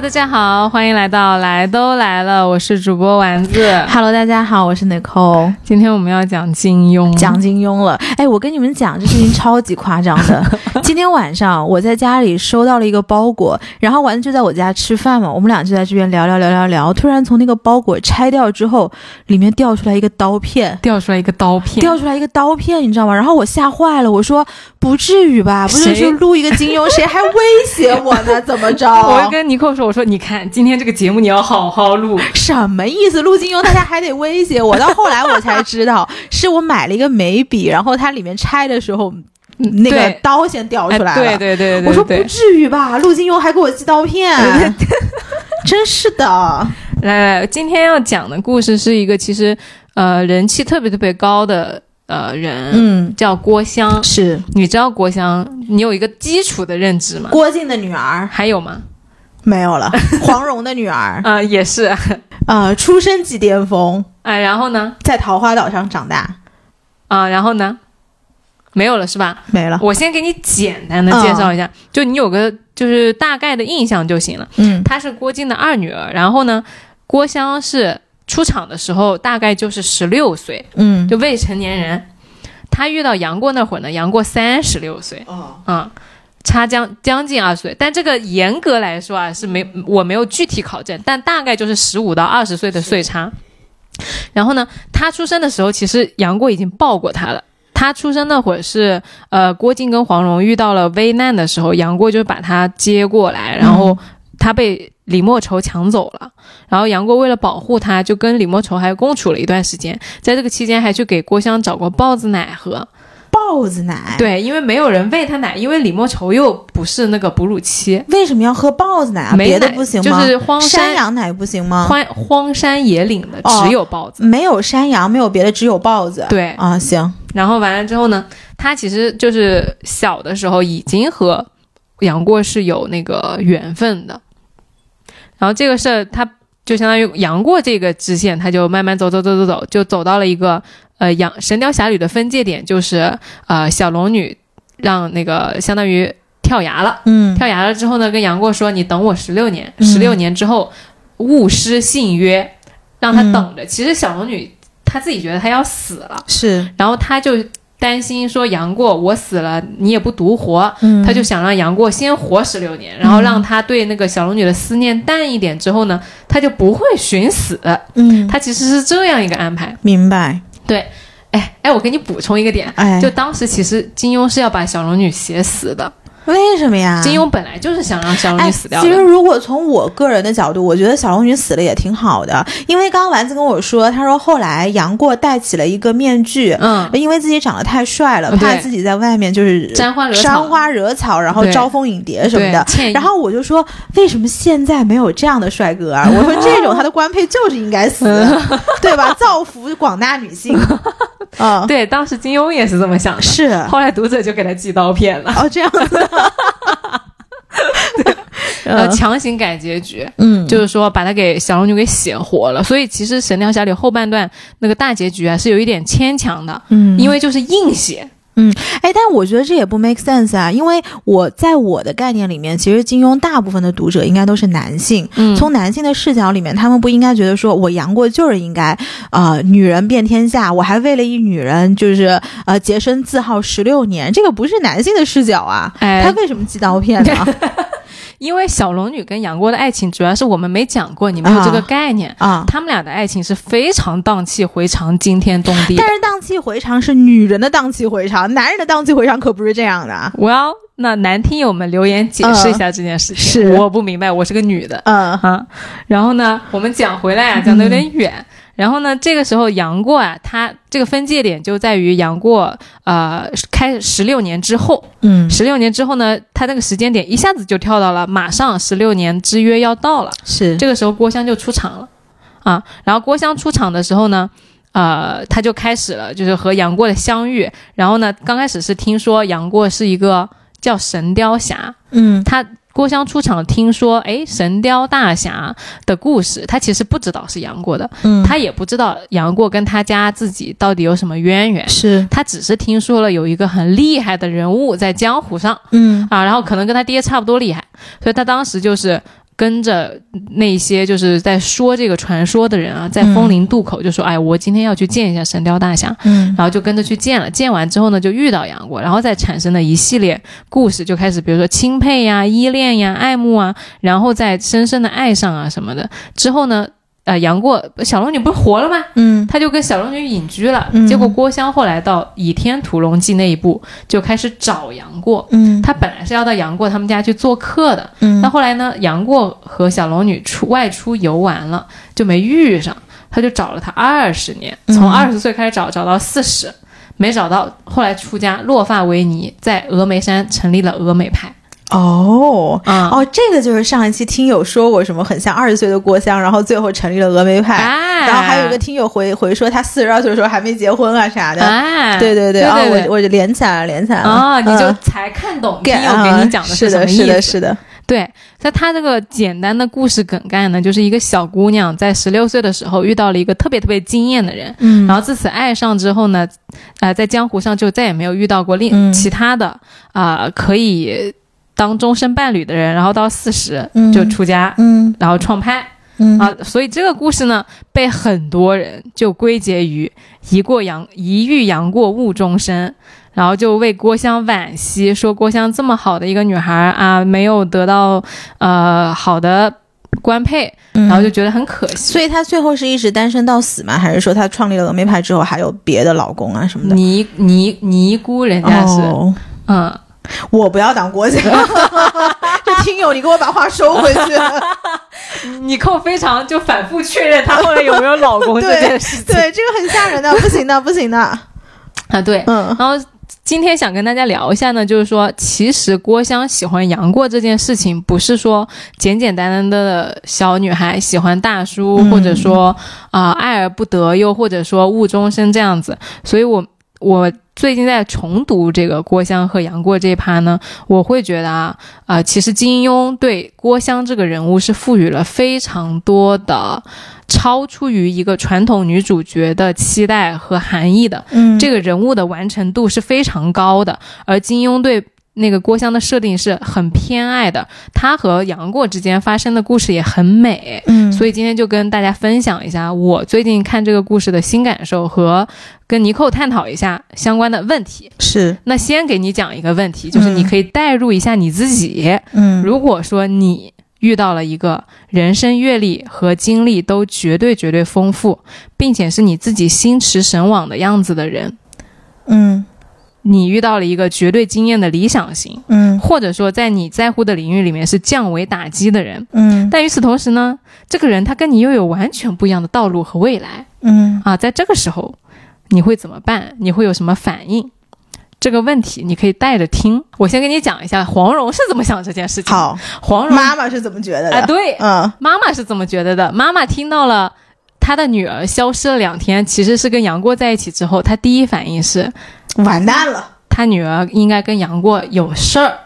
Hello，大家好，欢迎来到来都来了，我是主播丸子。Hello，大家好，我是 Nicole，今天我们要讲金庸，讲金庸了。哎，我跟你们讲，这事情超级夸张的。今天晚上我在家里收到了一个包裹，然后丸子就在我家吃饭嘛，我们俩就在这边聊聊聊聊聊。突然从那个包裹拆掉之后，里面掉出来一个刀片。掉出来一个刀片，掉出来一个刀片，你知道吗？然后我吓坏了，我说不至于吧，不是谁就录一个金庸，谁还威胁我呢？怎么着？我就跟尼克说，我说你看今天这个节目你要好好录，什么意思？陆金庸大家还得威胁我，到后来我才知道，是我买了一个眉笔，然后它里面拆的时候，那个刀先掉哎出来了。对对对对，我说不至于吧，陆金庸还给我寄刀片，真是的。来来，今天要讲的故事是一个其实呃人气特别特别高的呃人，嗯，叫郭襄。是你知道郭襄，你有一个基础的认知吗？郭靖的女儿还有吗？没有了，黄蓉的女儿，啊、也是，呃，出身即巅峰，啊、然后呢？在桃花岛上长大，啊、然后呢？没有了是吧？没了。我先给你简单的介绍一下，就你有个就是大概的印象就行了。嗯她是郭靖的二女儿，然后呢，郭襄是出场的时候大概就是十六岁，嗯，就未成年人。她遇到杨过那会儿呢，杨过三十六岁，哦，嗯，差将将近二十岁。但这个严格来说啊，是没我没有具体考证，但大概就是十五到二十岁的岁差。然后呢，他出生的时候，其实杨过已经抱过他了。他出生那会儿是，呃，郭靖跟黄蓉遇到了危难的时候，杨过就把他接过来，然后他被李莫愁抢走了，然后杨过为了保护他，就跟李莫愁还共处了一段时间，在这个期间还去给郭襄找过豹子奶喝。豹子奶，，对，因为没有人喂他奶，因为李莫愁又不是那个哺乳期，为什么要喝豹子奶啊？没别的奶不行吗？就是荒山山羊奶不行吗？荒荒山野岭的哦只有豹子。没有山羊，没有别的，只有豹子。对，啊，行，然后完了之后呢，他其实就是小的时候已经和杨过是有那个缘分的。然后这个事儿，他就相当于杨过这个支线，他就慢慢走走走走走，就走到了一个呃杨《神雕侠侣》的分界点，就是呃小龙女让那个相当于跳崖了。嗯跳崖了之后呢，跟杨过说：“你等我十六年，嗯十六年之后勿失信约，让他嗯等着。其实小龙女她自己觉得她要死了，是，然后她就担心说杨过我死了你也不独活，嗯她就想让杨过先活十六年，然后让他对那个小龙女的思念淡一点之后呢，他就不会寻死。嗯，他其实是这样一个安排。明白。对哎哎，我给你补充一个点。哎，就当时其实金庸是要把小龙女写死的，为什么呀？金庸本来就是想让小龙哎，女死掉的。其实如果从我个人的角度，我觉得小龙女死了也挺好的，因为刚刚丸子跟我说，他说后来杨过戴起了一个面具。嗯，因为自己长得太帅了，怕自己在外面就是沾花惹草沾花惹草，然后招蜂引蝶什么的。然后我就说，为什么现在没有这样的帅哥啊？我说这种他的官配就是应该死，对吧？造福广大女性。嗯，对，当时金庸也是这么想的，是。后来读者就给他寄刀片了，哦，这样子。呃，强行改结局，嗯，就是说把他给小龙女给写活了。所以其实《神雕侠侣》后半段那个大结局啊是有一点牵强的，嗯，因为就是硬写。哎，但我觉得这也不 make sense 啊，因为我在我的概念里面，其实金庸大部分的读者应该都是男性。嗯从男性的视角里面，他们不应该觉得说我杨过就是应该，呃，女人遍天下，我还为了一女人就是呃洁身自好十六年，这个不是男性的视角啊。哎他为什么寄刀片呢？因为小龙女跟杨过的爱情，主要是我们没讲过，你没有这个啊概念。啊，他们俩的爱情是非常荡气回肠、惊天动地但。是荡气回肠是女人的荡气回肠，男人的荡气回肠可不是这样的啊。Well，那男听友们留言解释一下这件事情。是我不明白，我是个女的。嗯啊，然后呢，我们讲回来啊，讲的有点远。然后呢，这个时候杨过啊，他这个分界点就在于杨过呃开十六年之后，嗯，十六年之后呢，他那个时间点一下子就跳到了马上十六年之约要到了，是这个时候郭襄就出场了啊。然后郭襄出场的时候呢。呃，他就开始了，就是和杨过的相遇。然后呢，刚开始是听说杨过是一个叫神雕侠，嗯他郭襄出场，听说哎神雕大侠的故事，他其实不知道是杨过的，嗯，他也不知道杨过跟他家自己到底有什么渊源，是他只是听说了有一个很厉害的人物在江湖上嗯啊，然后可能跟他爹差不多厉害，所以他当时就是。跟着那些就是在说这个传说的人啊，在风陵渡口就说：“哎，我今天要去见一下神雕大侠。”嗯然后就跟着去见了，见完之后呢，就遇到杨过，然后再产生了一系列故事，就开始比如说钦佩呀、依恋呀、爱慕啊，然后再深深的爱上啊什么的。之后呢，呃，杨过小龙女不是活了吗？嗯他就跟小龙女隐居了。嗯结果郭襄后来到《倚天屠龙记》那一步，就开始找杨过。嗯他本来是要到杨过他们家去做客的，嗯那后来呢，杨过和小龙女出外出游玩了，就没遇上，他就找了他二十年，嗯从二十岁开始找，找到四十，没找到，后来出家，落发为尼，在峨眉山成立了峨眉派。哦。啊、哦，这个就是上一期听友说我什么很像二十岁的郭襄，然后最后成立了峨眉派。哎，然后还有一个听友回回说他四十二岁的时候还没结婚啊啥的。哎，对对对啊，对我我就连起来了，连起来了。啊，你就嗯才看懂听友给你讲的是的，什么意思。是的，是的。对，在他这个简单的故事梗概呢，就是一个小姑娘在十六岁的时候遇到了一个特别特别惊艳的人，嗯然后自此爱上之后呢，呃，在江湖上就再也没有遇到过另、嗯其他的啊、可以当终身伴侣的人，然后到四十嗯就出家，嗯然后创派嗯啊，所以这个故事呢，被很多人就归结于一过杨一遇杨过误终身。然后就为郭襄惋惜，说郭襄这么好的一个女孩啊，没有得到呃好的官配，嗯然后就觉得很可惜。所以她最后是一直单身到死吗？还是说她创立了峨眉派之后还有别的老公啊什么的？尼尼尼姑人家是，哦嗯，我不要当郭襄，这听友你给我把话收回去。你扣非常就反复确认她后来有没有老公这对件事情对，这个很吓人的，不行的，不行的。啊，对，嗯然后今天想跟大家聊一下呢，就是说，其实郭襄喜欢杨过这件事情，不是说简简单单的小女孩喜欢大叔，嗯或者说啊、爱而不得，又或者说误终身这样子。所以我我最近在重读这个郭襄和杨过这一趴呢，我会觉得啊，啊、其实金庸对郭襄这个人物是赋予了非常多的。超出于一个传统女主角的期待和含义的，嗯这个人物的完成度是非常高的，而金庸对那个郭襄的设定是很偏爱的，他和杨过之间发生的故事也很美。嗯，所以今天就跟大家分享一下我最近看这个故事的新感受和跟尼寇探讨一下相关的问题。是那先给你讲一个问题，就是你嗯可以代入一下你自己，嗯如果说你遇到了一个人生阅历和经历都绝对绝对丰富，并且是你自己心驰神往的样子的人，嗯你遇到了一个绝对经验的理想型，嗯或者说在你在乎的领域里面是降维打击的人，嗯但与此同时呢，这个人他跟你又有完全不一样的道路和未来嗯啊，在这个时候你会怎么办？你会有什么反应？这个问题你可以带着听。我先跟你讲一下黄蓉是怎么想这件事情。，好，黄蓉妈妈是怎么觉得的？啊，对，嗯妈妈是怎么觉得的？妈妈听到了她的女儿消失了两天，其实是跟杨过在一起之后，她第一反应是完蛋了。他女儿应该跟杨过有事儿。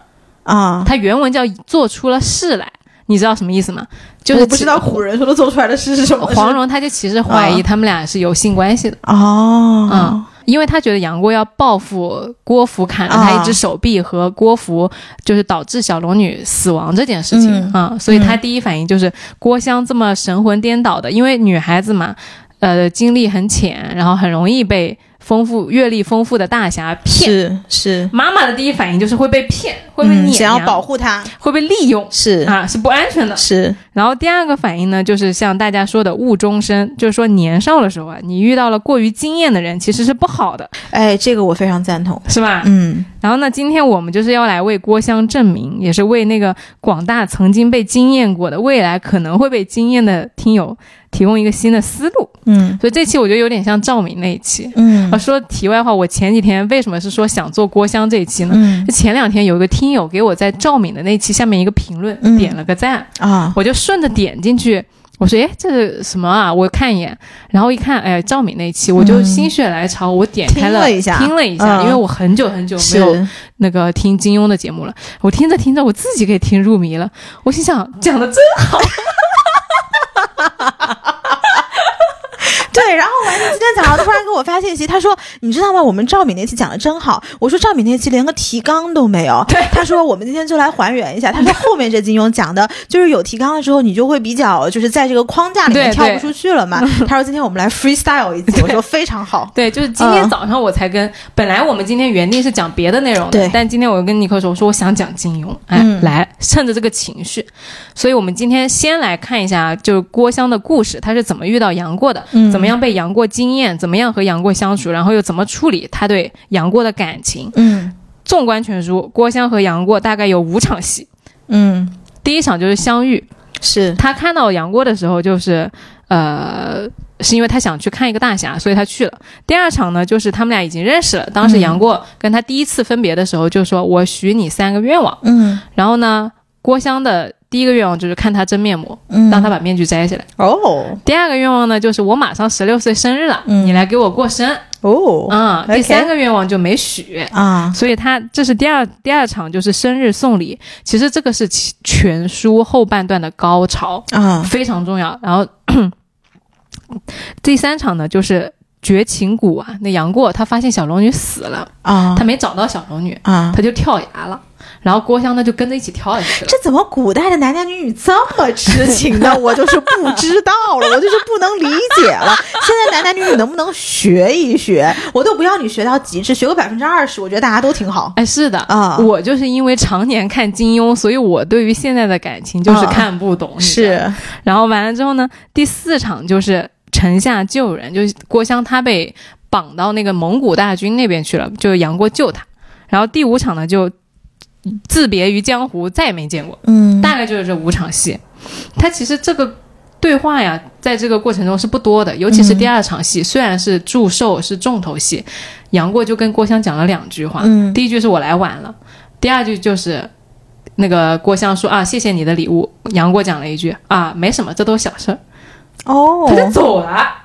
啊！他原文叫做出了事来，你知道什么意思吗？就是我不知道其古人说的做出来的事是什么。黄蓉，她就其实怀疑嗯他们俩是有性关系的，哦，嗯因为她觉得杨过要报复郭芙砍了他一只手臂和郭芙就是导致小龙女死亡这件事情。嗯。啊、所以她第一反应就是郭襄这么神魂颠倒的，因为女孩子嘛，呃，经历很浅，然后很容易被丰富阅历丰富的大侠骗。是是，妈妈的第一反应就是会被骗，会被嗯，碾想要保护他，会被利用是啊，是不安全的。是，然后第二个反应呢，就是像大家说的误终身，就是说年少的时候啊，你遇到了过于惊艳的人，其实是不好的，哎，这个我非常赞同。是吧？嗯然后呢，今天我们就是要来为郭襄证明，也是为那个广大曾经被惊艳过的、未来可能会被惊艳的听友提供一个新的思路。嗯所以这期我觉得有点像赵敏那一期。嗯啊，说题外话，我前几天为什么是说想做郭襄这一期呢？嗯就前两天有一个听友给我在赵敏的那期下面一个评论、嗯点了个赞，啊，我就顺着点进去，我说：“哎，这是什么啊？”我看一眼，然后一看，哎，赵敏那一期，我就嗯。心血来潮，我点开听了一下。听了一下，嗯。因为我很久很久没有那个听金庸的节目了，我听着听着，我自己给听入迷了。我心想，讲的真好，对，然后丸子今天早上突然给我发信息，他说：“你知道吗？我们赵敏那期讲的真好。”我说：“赵敏那期连个提纲都没有。”对，他说：“我们今天就来还原一下。”他说：“后面这金庸讲的就是有提纲了之后，你就会比较就是在这个框架里面跳不出去了嘛。”他说：“今天我们来 freestyle 一次。”我说：“非常好。对，就是今天早上我才跟，本来我们今天原定是讲别的内容的对，但今天我跟尼克说，我说我想讲金庸，哎，嗯来趁着这个情绪，所以我们今天先来看一下，就是郭襄的故事，他是怎么遇到杨过的，嗯怎么样被杨过惊艳，怎么样和杨过相处，然后又怎么处理他对杨过的感情。嗯纵观全书，郭襄和杨过大概有五场戏，嗯，第一场就是相遇，是他看到杨过的时候，就是呃，是因为他想去看一个大侠，所以他去了。第二场呢，就是他们俩已经认识了。当时杨过跟他第一次分别的时候，就说：“我许你三个愿望。嗯”然后呢，郭襄的第一个愿望就是看他真面目，嗯让他把面具摘下来。哦第二个愿望呢，就是我马上十六岁生日了，嗯你来给我过生。哦嗯，第三个愿望就没许。啊所以他这是第二第二场就是生日送礼，其实这个是其全书后半段的高潮。啊非常重要。然后 第三场呢，就是绝情谷啊，那杨过他发现小龙女死了，啊他没找到小龙女，啊！他就跳崖了。然后郭襄呢就跟着一起跳下去了。这怎么古代的男男女女这么痴情呢？我就是不知道了，我就是不能理解了。现在男男女女能不能学一学？我都不要你学到极致，学个百分之二十，我觉得大家都挺好。哎，是的啊我就是因为常年看金庸，所以我对于现在的感情就是啊看不懂。你知道吗，然后完了之后呢，第四场就是城下救人，就是郭襄他被绑到那个蒙古大军那边去了，就是杨过救他。然后第五场呢，就自别于江湖，再也没见过。嗯大概就是这五场戏。他其实这个对话呀，在这个过程中是不多的，尤其是第二场戏，虽然是祝寿是重头戏，杨过就跟郭襄讲了两句话，嗯第一句是我来晚了，第二句就是。那个郭襄说啊，谢谢你的礼物。杨过讲了一句啊，没什么，这都小事儿，哦。他就走了。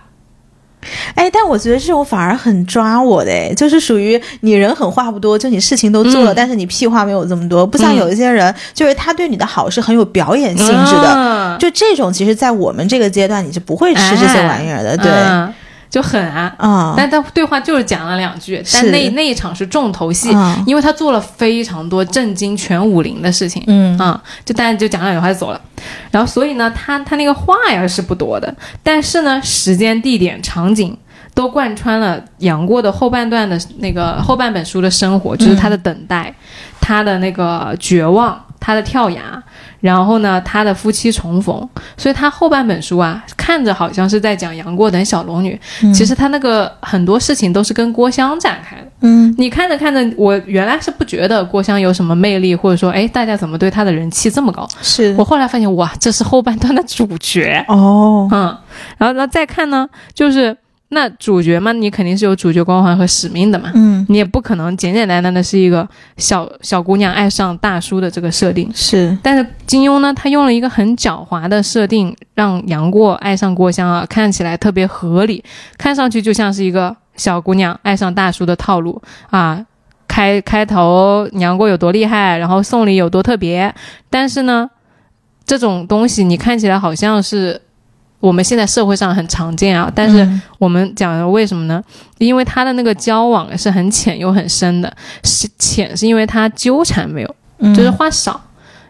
哎，但我觉得这种反而很抓我的，哎，就是属于你人狠话不多，就你事情都做了，嗯。但是你屁话没有这么多，不像嗯有一些人，就是他对你的好是很有表演性质的。嗯。就这种，其实，在我们这个阶段，你是不会吃这些玩意儿的，对，嗯就狠啊。啊，但他对话就是讲了两句，但那那一场是重头戏，啊。因为他做了非常多震惊全武林的事情。嗯。啊、就但就讲两句话就走了，然后所以呢，他他那个话呀是不多的，但是呢，时间、地点、场景都贯穿了杨过的后半段的那个后半本书的生活，就是他的等待，他的那个绝望，他的跳崖，然后呢，他的夫妻重逢，所以他后半本书啊，看着好像是在讲杨过等小龙女，其实他那个很多事情都是跟郭襄展开的。嗯。你看着看着，我原来是不觉得郭襄有什么魅力，或者说，哎，大家怎么对他的人气这么高？是。我后来发现，哇，这是后半段的主角，哦，嗯，然后那再看呢，就是那主角嘛，你肯定是有主角光环和使命的嘛，嗯你也不可能简简单单的是一个小小姑娘爱上大叔的这个设定。是但是金庸呢，他用了一个很狡猾的设定，让杨过爱上郭襄啊，看起来特别合理，看上去就像是一个小姑娘爱上大叔的套路啊。开开头杨过有多厉害，然后送礼有多特别，但是呢，这种东西你看起来好像是我们现在社会上很常见啊，但是嗯。我们讲的为什么呢？因为他的那个交往是很浅又很深的，是浅是因为他纠缠没有，嗯。就是话少，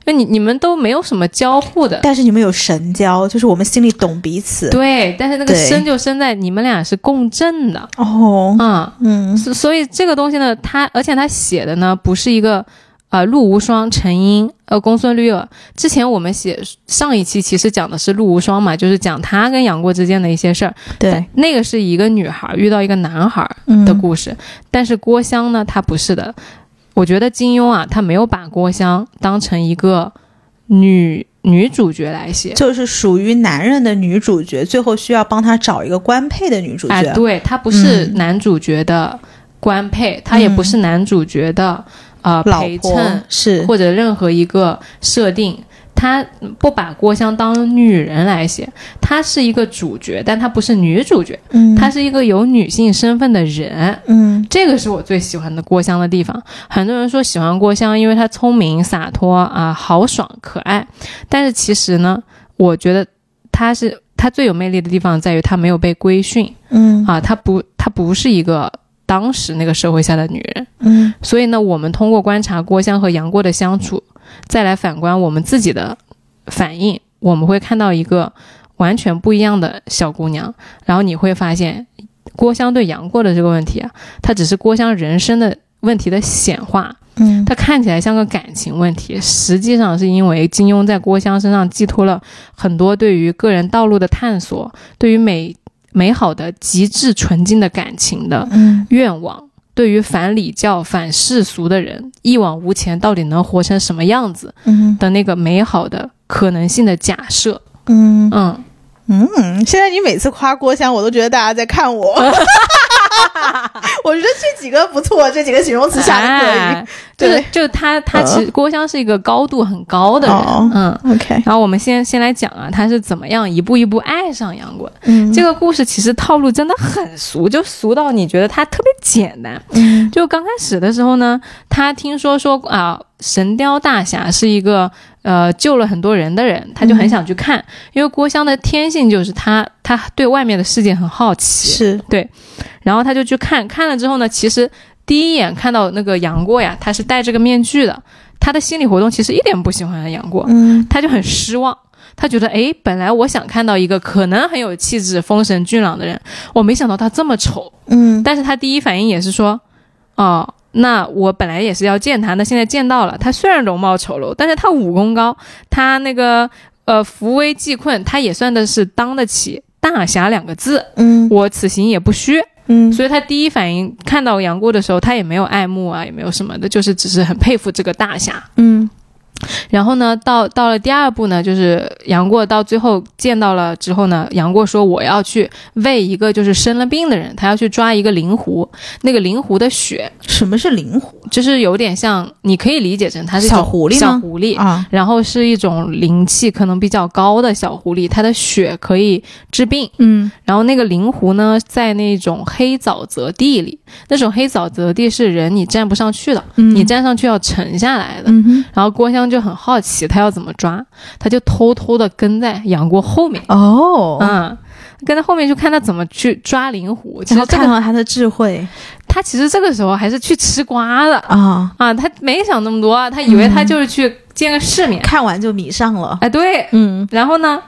因为你你们都没有什么交互的，但是你们有神交，就是我们心里懂彼此。对，但是那个深就深在你们俩是共振的。哦，啊、嗯。所所以这个东西呢，他而且他写的呢不是一个呃陆无双、陈英、呃公孙绿萼。之前我们写上一期其实讲的是陆无双嘛，就是讲他跟杨过之间的一些事儿，对那个是一个女孩遇到一个男孩嗯的故事，但是郭襄呢，她不是的。我觉得金庸啊，他没有把郭襄当成一个女女主角来写。就是属于男人的女主角，最后需要帮他找一个官配的女主角。哎，对，她不是嗯男主角的官配，她也不是男主角的呃陪衬是或者任何一个设定。他不把郭襄当女人来写，她是一个主角，但她不是女主角，嗯她是一个有女性身份的人。嗯这个是我最喜欢的郭襄的地方。很多人说喜欢郭襄，因为她聪明、洒脱啊、豪爽、可爱。但是其实呢，我觉得她是她最有魅力的地方在于她没有被规训嗯啊，她不，她不是一个当时那个社会下的女人。嗯所以呢，我们通过观察郭襄和杨过的相处，再来反观我们自己的反应，我们会看到一个完全不一样的小姑娘。然后你会发现，郭襄对杨过的这个问题啊，它只是郭襄人生的问题的显化。嗯它看起来像个感情问题，实际上是因为金庸在郭襄身上寄托了很多对于个人道路的探索，对于美美好的极致纯净的感情的嗯愿望，对于反礼教、反世俗的人一往无前到底能活成什么样子嗯的那个美好的可能性的假设。嗯嗯，嗯，现在你每次夸郭襄，我都觉得大家在看我。我觉得这几个不错，这几个形容词下的可以。对。就是他他其实郭襄是一个高度很高的人，哦嗯。OK，然后我们先先来讲啊，他是怎么样一步一步爱上杨过的。嗯。这个故事其实套路真的很俗，就俗到你觉得他特别简单。嗯。就刚开始的时候呢，他听说说啊，神雕大侠是一个呃救了很多人的人，他就很想去看，因为郭襄的天性就是他他对外面的世界很好奇，是。然后他就去看，看了之后呢，其实第一眼看到那个杨过呀，他是戴这个面具的，他的心理活动其实一点不喜欢杨过，嗯他就很失望。他觉得，诶，本来我想看到一个可能很有气质、风神俊朗的人，我没想到他这么丑。嗯但是他第一反应也是说，哦，那我本来也是要见他，那现在见到了。他虽然容貌丑陋，但是他武功高，他那个呃扶危济困，他也算的是当得起大侠两个字。嗯我此行也不虚，嗯所以他第一反应看到杨过的时候，他也没有爱慕啊，也没有什么的，就是只是很佩服这个大侠。嗯然后呢，到到了第二步呢，就是杨过到最后见到了之后呢，杨过说我要去喂一个就是生了病的人，他要去抓一个灵狐，那个灵狐的血什么是灵狐就是有点像，你可以理解成它是小狐狸吗小狐狸。啊？然后是一种灵气可能比较高的小狐狸，它的血可以治病。嗯然后那个灵狐呢，在那种黑沼泽地里，那种黑沼泽地是人你站不上去的，嗯你站上去要沉下来的。嗯然后郭襄就很好奇，他要怎么抓，他就偷偷的跟在杨过后面，哦，嗯，跟在后面就看他怎么去抓灵狐。其然后实这个看到他的智慧。他其实这个时候还是去吃瓜的啊，啊，他没想那么多，他以为他就是去见个世面。看完就迷上了。哎，对，嗯，然后呢，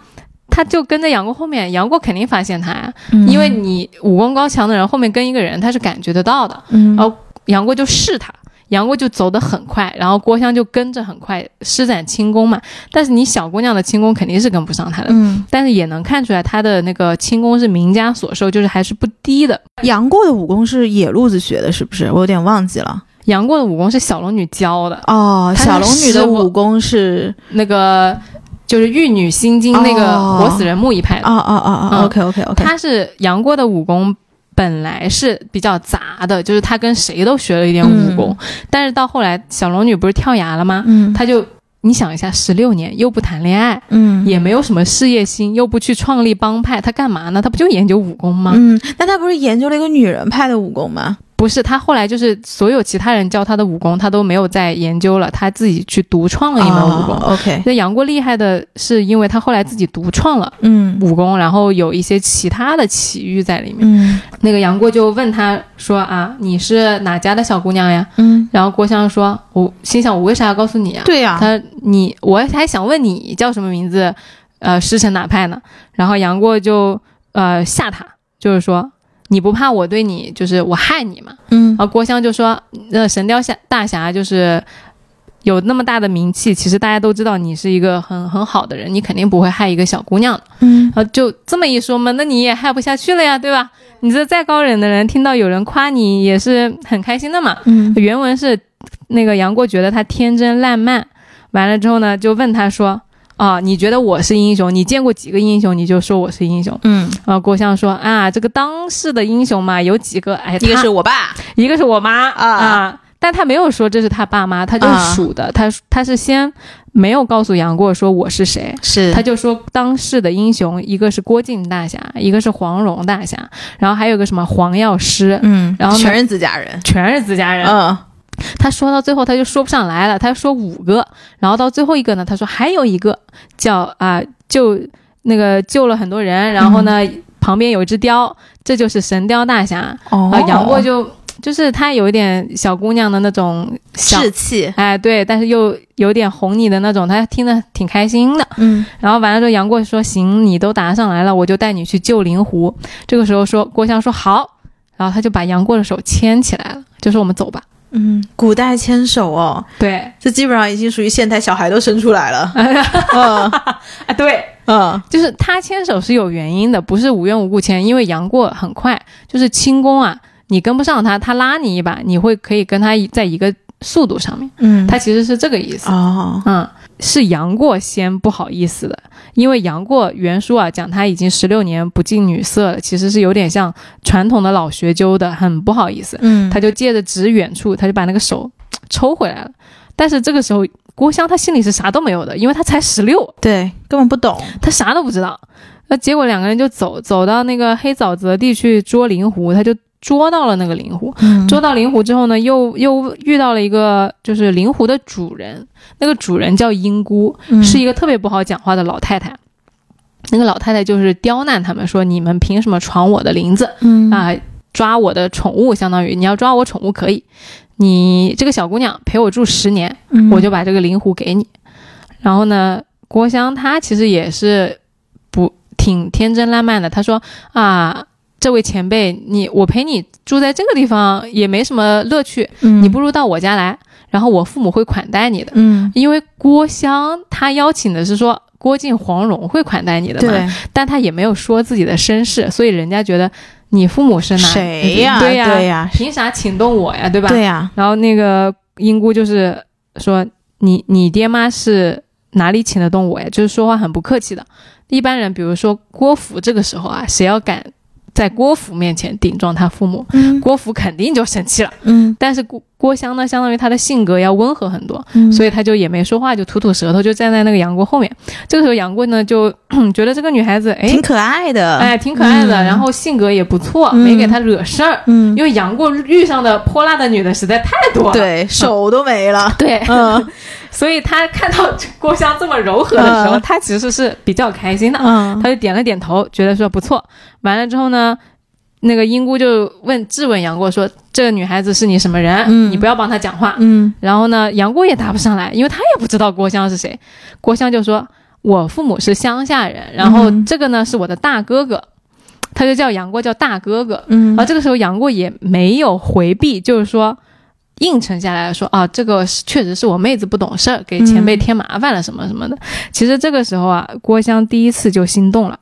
他就跟在杨过后面，杨过肯定发现他呀，嗯。因为你武功高强的人后面跟一个人，他是感觉得到的。嗯。然后杨过就试他，杨过就走得很快，然后郭襄就跟着很快施展轻功嘛。但是你小姑娘的轻功肯定是跟不上他的，嗯，但是也能看出来她的那个轻功是名家所授，就是还是不低的。杨过的武功是野路子学的，是不是？我有点忘记了。杨过的武功是小龙女教的，哦，小龙女的武功是那个就是玉女心经那个哦活死人木一派的。哦哦哦哦嗯，OK OK OK，他是杨过的武功本来是比较杂的，就是他跟谁都学了一点武功，但是到后来小龙女不是跳崖了吗？嗯他就你想一下，十六年又不谈恋爱，嗯也没有什么事业心，又不去创立帮派，他干嘛呢？他不就研究武功吗？嗯，那他不是研究了一个女人派的武功吗？不是，他后来就是所有其他人教他的武功，他都没有再研究了，他自己去独创了一门武功。哦 OK，那杨过厉害的是，因为他后来自己独创了嗯武功，然后有一些其他的奇遇在里面。嗯那个杨过就问他说：“啊，你是哪家的小姑娘呀嗯，？”然后郭襄说：“我心想，我为啥要告诉你啊？”对呀，他你我还想问你叫什么名字，呃，师承哪派呢？然后杨过就呃吓他，就是说你不怕我对你就是我害你吗？嗯然后郭襄就说，那，神雕侠大侠就是。有那么大的名气，其实大家都知道你是一个很很好的人，你肯定不会害一个小姑娘的。嗯然后就这么一说嘛，那你也害不下去了呀，对吧？你这再高冷的人，听到有人夸你也是很开心的嘛。嗯原文是那个杨过觉得他天真烂漫，完了之后呢，就问他说：“啊，你觉得我是英雄？你见过几个英雄？你就说我是英雄。嗯，”啊，郭襄说：“啊，这个当世的英雄嘛，有几个？哎，一个是我爸，一个是我妈啊啊但他没有说这是他爸妈，他就数的，他他是先没有告诉杨过说我是谁，是他就说当世的英雄，一个是郭靖大侠，一个是黄蓉大侠，然后还有个什么黄药师，嗯，然后全是自家人，全是自家人。嗯他说到最后他就说不上来了，他说五个，然后到最后一个呢，他说还有一个叫啊、救那个救了很多人，然后呢，旁边有一只雕，这就是神雕大侠。哦啊，杨过就就是她有一点小姑娘的那种小，士气，哎，对，但是又有点哄你的那种，她听得挺开心的。嗯然后完了之后，杨过说：“行，你都答上来了，我就带你去救灵狐。”这个时候说郭襄说好，然后他就把杨过的手牵起来了，就说我们走吧。嗯，古代牵手哦，对，这基本上已经属于现代小孩都生出来了。嗯。啊，对，嗯。就是他牵手是有原因的，不是无缘无故牵，因为杨过很快，就是轻功啊，你跟不上他，他拉你一把，你会可以跟他在一个速度上面，嗯，他其实是这个意思。哦，嗯，是杨过先不好意思的，因为杨过原书啊讲他已经十六年不近女色了，其实是有点像传统的老学究的，很不好意思，嗯，他就借着指远处，他就把那个手抽回来了。但是这个时候，郭襄他心里是啥都没有的，因为他才十六，对根本不懂。他啥都不知道。那结果两个人就走走到那个黑沼泽地去捉灵狐，他就捉到了那个灵狐。嗯捉到灵狐之后呢，又又遇到了一个就是灵狐的主人，那个主人叫英姑，嗯是一个特别不好讲话的老太太。那个老太太就是刁难他们，说你们凭什么闯我的林子嗯啊？抓我的宠物，相当于你要抓我宠物可以，你这个小姑娘陪我住十年，嗯我就把这个灵狐给你。然后呢，郭襄她其实也是不挺天真烂漫的，她说啊，这位前辈，你我陪你住在这个地方也没什么乐趣，嗯你不如到我家来，然后我父母会款待你的。嗯因为郭襄他邀请的是说郭靖、黄蓉会款待你的嘛，对但他也没有说自己的身世，所以人家觉得你父母是哪谁呀？对呀，对呀，凭啥请动我呀？对吧？对呀，然后那个英姑就是说你你爹妈是哪里请得动我呀？就是说话很不客气的。一般人，比如说郭芙，这个时候啊，谁要敢在郭芙面前顶撞他父母，嗯。郭芙肯定就生气了。嗯。但是郭郭襄呢，相当于她的性格要温和很多，嗯，所以他就也没说话，就吐吐舌头，就站在那个杨过后面。这个时候，杨过呢就觉得这个女孩子，哎挺可爱的，哎挺可爱的，嗯。然后性格也不错，嗯。没给他惹事儿。嗯，因为杨过遇上的泼辣的女的实在太多了，对手都没了。对，嗯所以他看到郭襄这么柔和的时候，嗯他其实是比较开心的，嗯他就点了点头，觉得说不错。完了之后呢，那个英姑就问质问杨过说：“这个女孩子是你什么人？嗯你不要帮她讲话。嗯然后呢，杨过也答不上来，因为他也不知道郭襄是谁。郭襄就说：“我父母是乡下人，然后嗯这个呢是我的大哥哥。”他就叫杨过叫大哥哥。嗯然后这个时候杨过也没有回避，就是说应承下来说啊，这个是确实是我妹子不懂事儿，给前辈添麻烦了什么什么的。其实这个时候啊，郭襄第一次就心动了。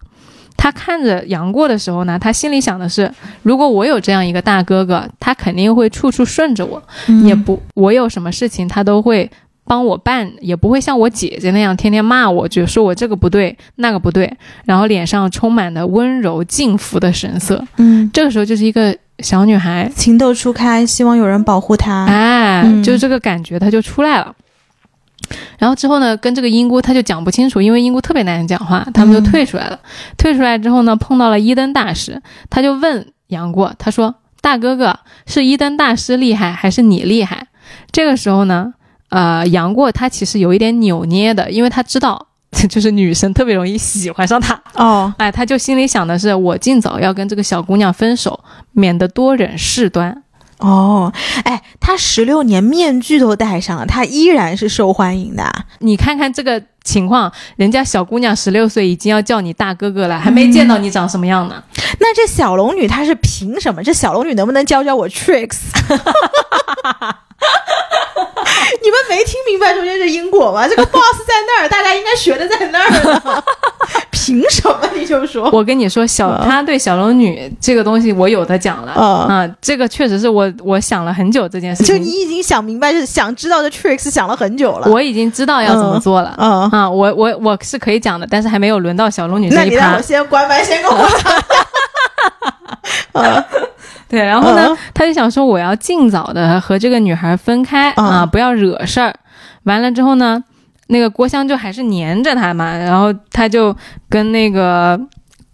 他看着杨过的时候呢，他心里想的是，如果我有这样一个大哥哥，他肯定会处处顺着我，嗯也不我有什么事情他都会帮我办，也不会像我姐姐那样天天骂我，就说我这个不对那个不对，然后脸上充满了温柔敬服的神色。嗯，这个时候就是一个小女孩，情窦初开，希望有人保护她。哎，嗯就这个感觉，她就出来了。然后之后呢，跟这个英姑她就讲不清楚，因为英姑特别难讲话，他们就退出来了。退出来之后呢，碰到了伊登大师，他就问杨过，他说：“大哥哥，是伊登大师厉害还是你厉害？”这个时候呢，呃，杨过他其实有一点扭捏的，因为他知道。就是女生特别容易喜欢上他，哦，哎，他就心里想的是，我尽早要跟这个小姑娘分手，免得多忍事端。哦，哎，他十六年面具都戴上了，他依然是受欢迎的。你看看这个情况，人家小姑娘十六岁已经要叫你大哥哥了，还没见到你长什么样呢。那这小龙女她是凭什么？这小龙女能不能教教我 tricks？你们没听明白中间是因果吗？这个 boss 在那儿，大家应该学的在那儿呢。凭什么你就说？我跟你说，小嗯他对小龙女这个东西，我有的讲了。嗯啊，这个确实是我我想了很久这件事情，就你已经想明白，就是想知道的 tricks 想了很久了。我已经知道要怎么做了。嗯，啊，我我我是可以讲的，但是还没有轮到小龙女这一趴那你让我。先关麦，先跟我讲。嗯 对，然后呢，嗯他就想说我要尽早的和这个女孩分开、嗯啊，不要惹事儿。完了之后呢，那个郭襄就还是黏着他嘛，然后他就跟那个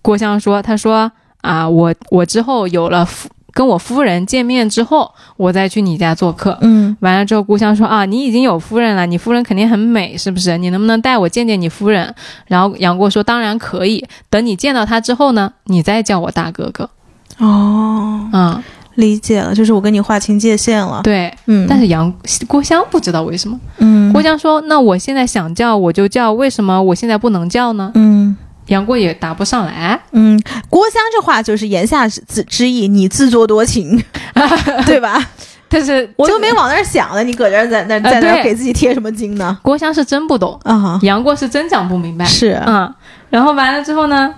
郭襄说，他说啊，我我之后有了夫跟我夫人见面之后，我再去你家做客。嗯完了之后，郭襄说啊，你已经有夫人了，你夫人肯定很美，是不是？你能不能带我见见你夫人？然后杨过说当然可以，等你见到她之后呢，你再叫我大哥哥。哦，嗯，理解了，就是我跟你划清界限了。对。嗯，但是杨郭襄不知道为什么，嗯郭襄说那我现在想叫我就叫，为什么我现在不能叫呢？嗯杨过也答不上来。嗯，郭襄这话就是言下之之意，你自作多情，对吧？但是我都没往那儿想呢，你搁这儿在那在那儿给自己贴什么金呢？郭襄是真不懂，啊，杨过是真讲不明白。是，嗯，然后完了之后呢，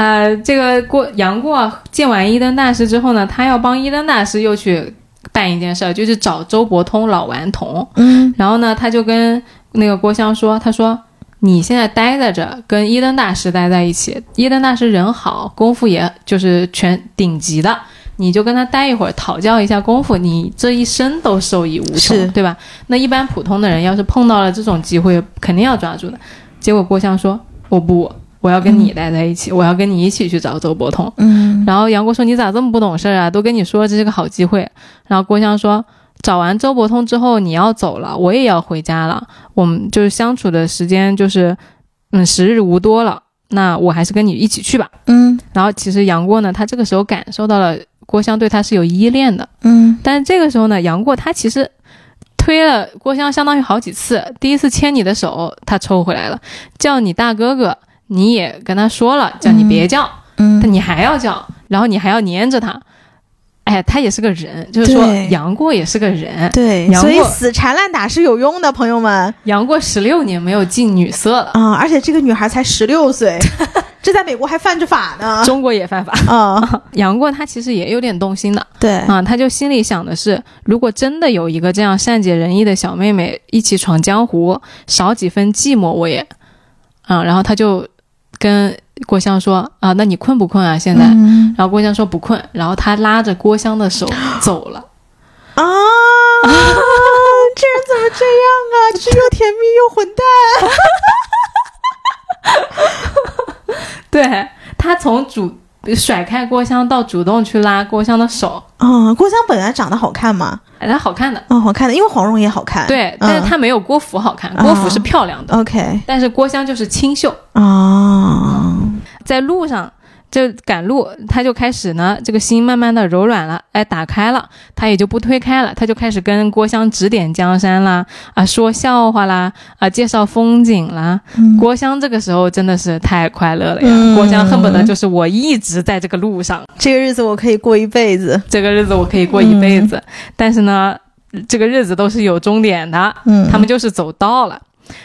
呃，这个过杨过见完伊登大师之后呢，他要帮伊登大师又去办一件事儿，就是找周伯通老顽童。嗯然后呢，他就跟那个郭襄说，他说。你现在待在这儿，跟伊登大师待在一起。伊登大师人好，功夫也就是全顶级的，你就跟他待一会儿，讨教一下功夫，你这一生都受益无穷，对吧？那一般普通的人要是碰到了这种机会，肯定要抓住的。结果郭襄说：“我不，我要跟你待在一起，我要跟你一起去找周伯通。”嗯然后杨过说：“你咋这么不懂事儿啊？都跟你说这是个好机会。”然后郭襄说：“找完周伯通之后你要走了，我也要回家了。我们就是相处的时间就是，嗯，时日无多了。那我还是跟你一起去吧。嗯”然后其实杨过呢，他这个时候感受到了郭襄对他是有依恋的，嗯但是这个时候呢，杨过他其实。推了郭襄相当于好几次，第一次牵你的手，他抽回来了；叫你大哥哥，你也跟他说了，叫你别叫，嗯但你还要叫，然后你还要黏着他。哎，他也是个人，就是说杨过也是个人。对，杨过所以死缠烂打是有用的，朋友们杨过十六年没有近女色了，啊！而且这个女孩才十六岁，这在美国还犯着法呢。中国也犯法。啊，杨过他其实也有点动心的对，啊，他就心里想的是，如果真的有一个这样善解人意的小妹妹一起闯江湖，少几分寂寞我也啊。然后他就跟郭襄说啊，那你困不困啊？现在？嗯然后郭襄说不困，然后他拉着郭襄的手走了。啊，这人怎么这样啊？这又甜蜜又混蛋。对他从主甩开郭襄到主动去拉郭襄的手，啊，郭襄本来长得好看嘛，哎，他好看的。嗯，好看的，因为黄蓉也好看。对，但是她没有郭芙好看，嗯郭芙是漂亮的，OK 但是郭襄就是清秀。啊，在路上就赶路，他就开始呢，这个心慢慢的柔软了，哎，打开了，他也就不推开了，他就开始跟郭襄指点江山啦，啊，说笑话啦，啊，介绍风景啦。嗯郭襄这个时候真的是太快乐了呀，嗯郭襄恨不得就是我一直在这个路上，这个日子我可以过一辈子。这个日子我可以过一辈子，但是呢，这个日子都是有终点的，嗯，他们就是走到了。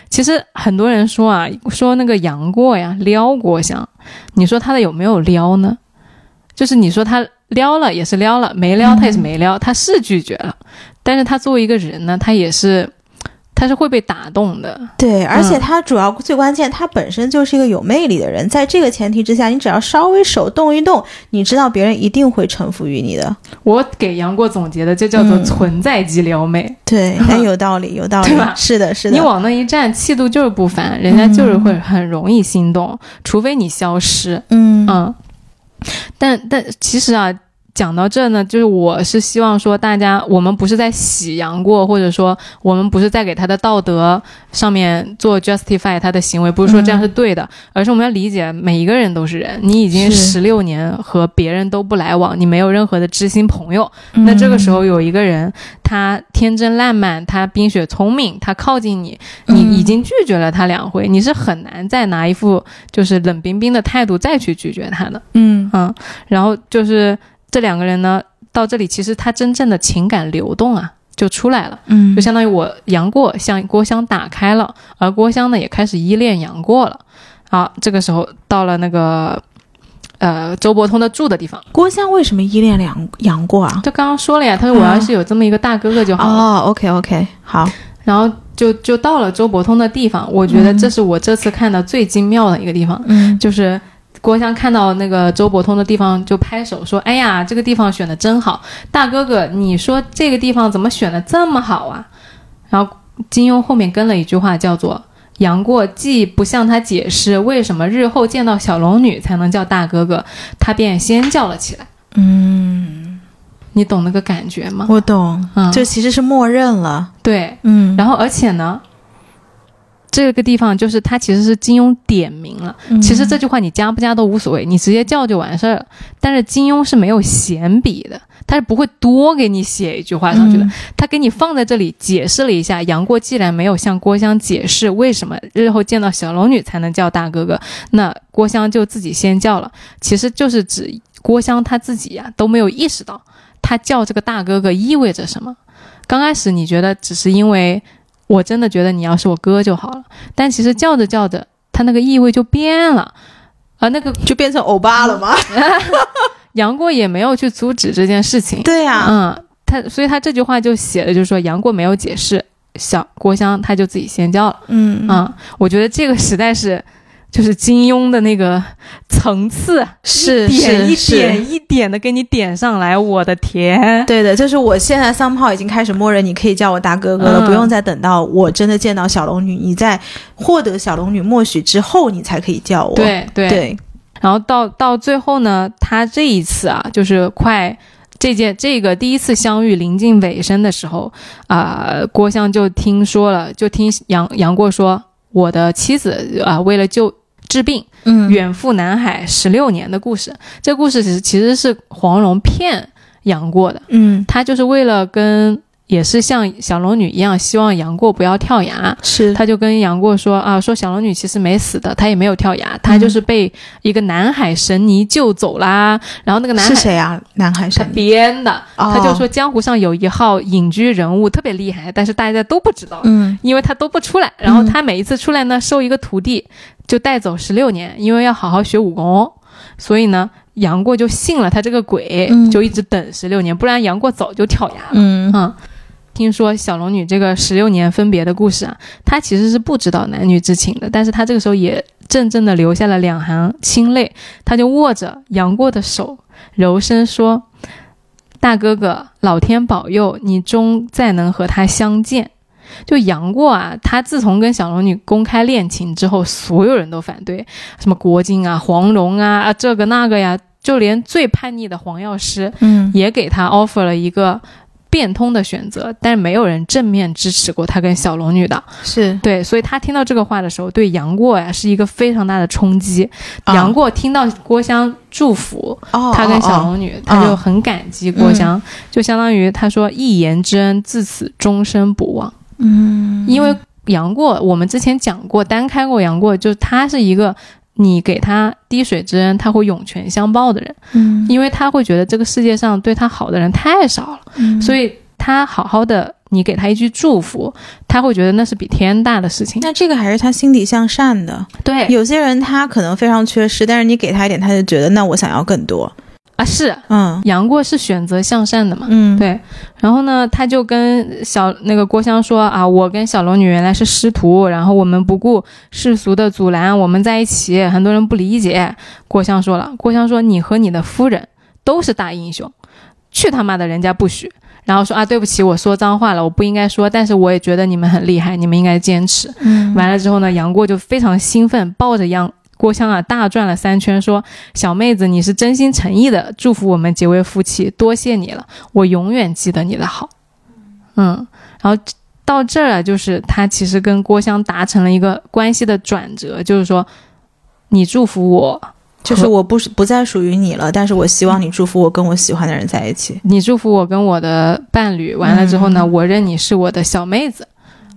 其实很多人说啊，说那个杨过呀撩郭襄，你说他的有没有撩呢？就是你说他撩了也是撩了，没撩他也是没撩，他是拒绝了，但是他作为一个人呢，他也是他是会被打动的。对，而且嗯他主要最关键，他本身就是一个有魅力的人。在这个前提之下，你只要稍微手动一动，你知道别人一定会臣服于你的。我给杨过总结的，就叫做嗯存在即撩妹。对，很，有道理，有道理。是的，是的。你往那一站，气度就是不凡，人家就是会很容易心动，除非你消失。嗯嗯，但但其实啊，讲到这呢，就是我是希望说，大家我们不是在洗杨过，或者说我们不是在给他的道德上面做 justify 他的行为，不是说这样是对的，而是我们要理解每一个人都是人。你已经十六年和别人都不来往，你没有任何的知心朋友，那这个时候有一个人，他天真烂漫，他冰雪聪明，他靠近你，你嗯已经拒绝了他两回，你是很难再拿一副就是冷冰冰的态度再去拒绝他的。嗯嗯，然后就是这两个人呢，到这里其实他真正的情感流动啊就出来了，嗯。就相当于我杨过向郭襄打开了，而郭襄呢也开始依恋杨过了。好，这个时候到了那个呃周伯通的住的地方，郭襄为什么依恋杨杨过啊？就刚刚说了呀，他说我要是有这么一个大哥哥就好了。哦，OK OK，好，然后就就到了周伯通的地方，我觉得这是我这次看到最精妙的一个地方，嗯。就是郭襄看到那个周伯通的地方就拍手说：“哎呀，这个地方选的真好，大哥哥，你说这个地方怎么选的这么好啊？”然后金庸后面跟了一句话，叫做。杨过既不向他解释为什么日后见到小龙女才能叫大哥哥，他便先叫了起来。嗯，你懂那个感觉吗？我懂，嗯，就其实是默认了。对，嗯，然后而且呢，这个地方就是他其实是金庸点名了。嗯其实这句话你加不加都无所谓，你直接叫就完事儿了。但是金庸是没有闲笔的，他是不会多给你写一句话上去的。嗯他给你放在这里解释了一下，杨过既然没有向郭襄解释为什么日后见到小龙女才能叫大哥哥，那郭襄就自己先叫了。其实就是指郭襄他自己呀、都没有意识到，他叫这个大哥哥意味着什么。刚开始你觉得只是因为我真的觉得你要是我哥就好了，但其实叫着叫着，他那个意味就变了。啊，那个就变成欧巴了吗？杨过也没有去阻止这件事情，对呀，嗯，他所以他这句话就写的就是说杨过没有解释，小郭襄他就自己先叫了，嗯。嗯，我觉得这个实在是就是金庸的那个层次，是一点一点一点的给你点上来，我的天，对的，就是我现在三炮已经开始默认你可以叫我大哥哥了，嗯不用再等到我真的见到小龙女，你在获得小龙女默许之后，你才可以叫我。对对对，然后到到最后呢，他这一次啊，就是快这件这个第一次相遇临近尾声的时候，啊、郭襄就听说了，就听杨杨过说，我的妻子啊、为了救治病，嗯。远赴南海十六年的故事。这故事其实其实是黄蓉骗杨过的，嗯。他就是为了跟也是像小龙女一样，希望杨过不要跳崖。是他就跟杨过说啊，说小龙女其实没死的，她也没有跳崖，她就是被一个南海神尼救走啦。然后那个南海是谁啊？南海神尼。编的，哦他就说江湖上有一号隐居人物特别厉害，但是大家都不知道，嗯因为他都不出来。然后他每一次出来呢，收一个徒弟就带走十六年，因为要好好学武功，所以呢。杨过就信了他这个鬼，嗯就一直等十六年，不然杨过早就跳崖了。嗯嗯，听说小龙女这个十六年分别的故事啊，她其实是不知道男女之情的，但是她这个时候也怔怔的流下了两行清泪，她就握着杨过的手，柔声说：“大哥哥，老天保佑你终再能和他相见。”就杨过啊，他自从跟小龙女公开恋情之后，所有人都反对，什么郭靖啊、黄蓉啊、啊这个那个呀，就连最叛逆的黄药师嗯也给他 offer 了一个变通的选择，但是没有人正面支持过他跟小龙女的。是对，所以他听到这个话的时候，对杨过呀是一个非常大的冲击。啊杨过听到郭襄祝福哦他跟小哦龙女，他就很感激郭襄，就相当于他说一言之恩，自此终身不忘。嗯因为杨过，我们之前讲过，单开过杨过，就他是一个你给他滴水之恩，他会涌泉相报的人。嗯因为他会觉得这个世界上对他好的人太少了，嗯所以他好好的，你给他一句祝福，他会觉得那是比天大的事情。那这个还是他心底向善的。对有些人他可能非常缺失，但是你给他一点，他就觉得那我想要更多。啊，是嗯杨过是选择向善的嘛？嗯，对，然后呢，他就跟小那个郭襄说啊，我跟小龙女原来是师徒，然后我们不顾世俗的阻拦，我们在一起，很多人不理解。郭襄说了，郭襄说你和你的夫人都是大英雄，去他妈的，人家不许。然后说啊，对不起，我说脏话了，我不应该说，但是我也觉得你们很厉害，你们应该坚持。嗯完了之后呢，杨过就非常兴奋，抱着杨郭襄啊大转了三圈，说：“小妹子，你是真心诚意的祝福我们结为夫妻，多谢你了，我永远记得你的好。”嗯，然后到这儿啊，就是他其实跟郭襄达成了一个关系的转折，就是说，你祝福我，就是我不是不再属于你了，但是我希望你祝福我跟我喜欢的人在一起。你祝福我跟我的伴侣，完了之后呢，嗯我认你是我的小妹子。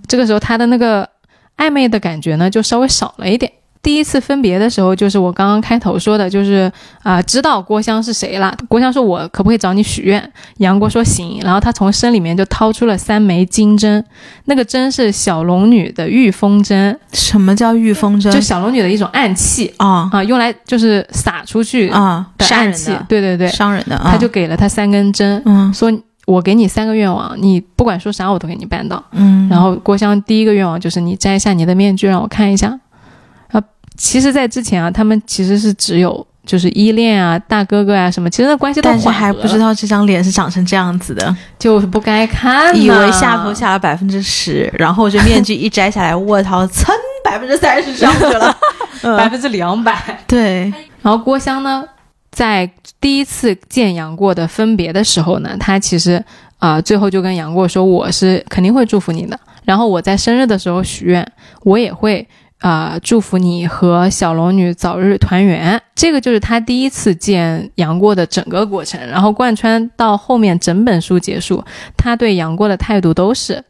这个时候他的那个暧昧的感觉呢，就稍微少了一点。第一次分别的时候，就是我刚刚开头说的，就是啊、知道郭襄是谁了。郭襄说：“我可不可以找你许愿？”杨过说：“行。”然后他从身里面就掏出了三枚金针，那个针是小龙女的御风针，什么叫御风针就？小龙女的一种暗器啊啊，用来就是撒出去啊，的暗器。对对对，伤人的。啊他就给了他三根针，嗯说我给你三个愿望，你不管说啥我都给你办到。嗯，然后郭襄第一个愿望就是你摘下你的面具让我看一下。啊，其实，在之前啊，他们其实是只有就是依恋啊、大哥哥啊什么，其实那关系都但是还不知，道这张脸是长成这样子的，就是不该看呢，以为下头下了百分之十，然后这面具一摘下来，卧槽，蹭，百分之三十上去了。百分之两百。对，然后郭襄呢，在第一次见杨过的分别的时候呢，他其实啊、最后就跟杨过说，我是肯定会祝福你的。然后我在生日的时候许愿，我也会啊、祝福你和小龙女早日团圆。这个就是他第一次见杨过的整个过程，然后贯穿到后面整本书结束，他对杨过的态度都是。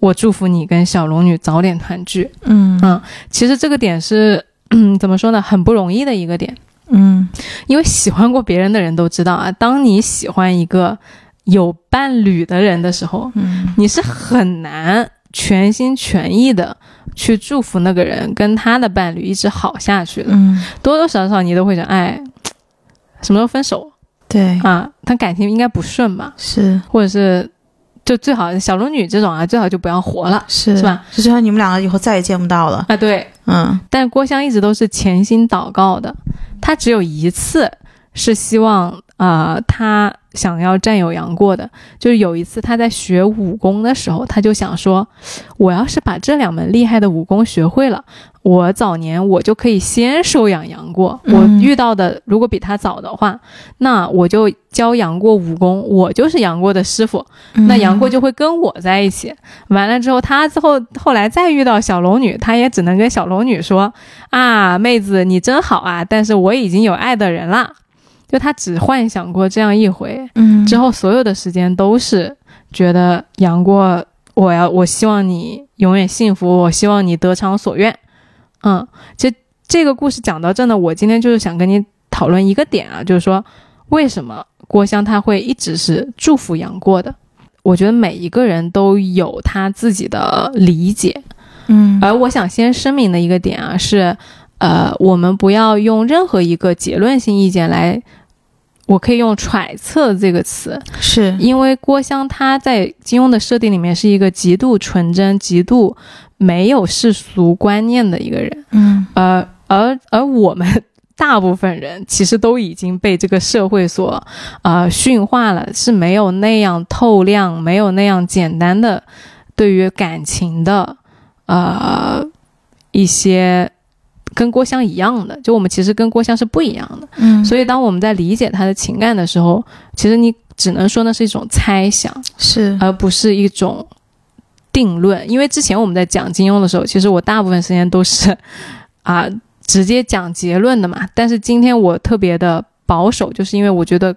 我祝福你跟小龙女早点团聚。嗯嗯其实这个点是，嗯，怎么说呢，很不容易的一个点。嗯因为喜欢过别人的人都知道啊，当你喜欢一个有伴侣的人的时候，嗯你是很难全心全意的去祝福那个人跟他的伴侣一直好下去的。嗯，多多少少你都会想，哎，什么时候分手对，啊？他感情应该不顺吧？是或者是就最好小龙女这种啊，最好就不要活了是是吧？就像你们两个以后再也见不到了。啊。对，嗯但郭襄一直都是潜心祷告的，她只有一次是希望呃他想要占有杨过的，就是有一次他在学武功的时候，他就想说，我要是把这两门厉害的武功学会了，我早年我就可以先收养杨过。嗯我遇到的如果比他早的话，那我就教杨过武功，我就是杨过的师傅。那杨过就会跟我在一起。完了之后，他之后后来再遇到小龙女，他也只能跟小龙女说：“啊，妹子你真好啊，但是我已经有爱的人啦。”就他只幻想过这样一回，嗯之后所有的时间都是觉得杨过，我要我希望你永远幸福，我希望你得偿所愿。嗯，其实这个故事讲到这呢，我今天就是想跟你讨论一个点啊，就是说为什么郭襄他会一直是祝福杨过的？我觉得每一个人都有他自己的理解，嗯而我想先声明的一个点啊是，呃，我们不要用任何一个结论性意见来，我可以用揣测这个词，是。因为郭襄他在金庸的设定里面是一个极度纯真、极度没有世俗观念的一个人，嗯。呃，而而我们大部分人其实都已经被这个社会所呃驯化了，是没有那样透亮、没有那样简单的对于感情的呃一些跟郭襄一样的，就我们其实跟郭襄是不一样的。嗯所以当我们在理解他的情感的时候，其实你只能说那是一种猜想，是而不是一种定论。因为之前我们在讲金庸的时候，其实我大部分时间都是啊、直接讲结论的嘛。但是今天我特别的保守，就是因为我觉得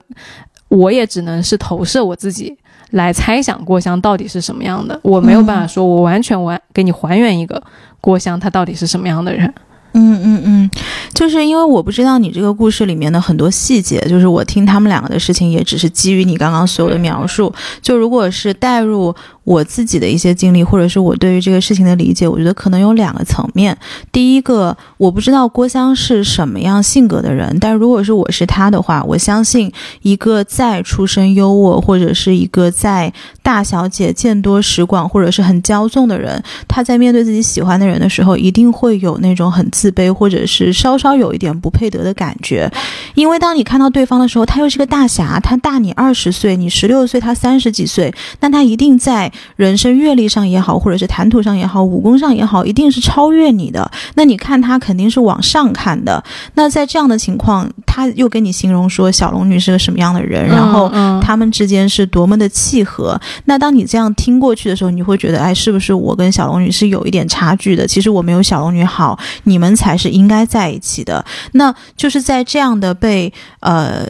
我也只能是投射我自己。来猜想郭襄到底是什么样的，我没有办法说，我完全完给你还原一个郭襄他到底是什么样的人。嗯嗯嗯，就是因为我不知道你这个故事里面的很多细节，就是我听他们两个的事情，也只是基于你刚刚所有的描述。就如果是带入我自己的一些经历，或者是我对于这个事情的理解，我觉得可能有两个层面。第一个，我不知道郭襄是什么样性格的人，但如果是我是他的话，我相信一个再出身优渥，或者是一个在大小姐见多识广，或者是很骄纵的人，他在面对自己喜欢的人的时候，一定会有那种很自自卑，或者是稍稍有一点不配得的感觉。因为当你看到对方的时候，他又是个大侠，他大你二十岁，你十六岁，他三十几岁，那他一定在人生阅历上也好，或者是谈吐上也好，武功上也好，一定是超越你的。那你看他肯定是往上看的。那在这样的情况，他又跟你形容说小龙女是个什么样的人，然后他们之间是多么的契合。那当你这样听过去的时候，你会觉得，哎，是不是我跟小龙女是有一点差距的？其实我没有小龙女好，你们才是应该在一起的。那就是在这样的被呃。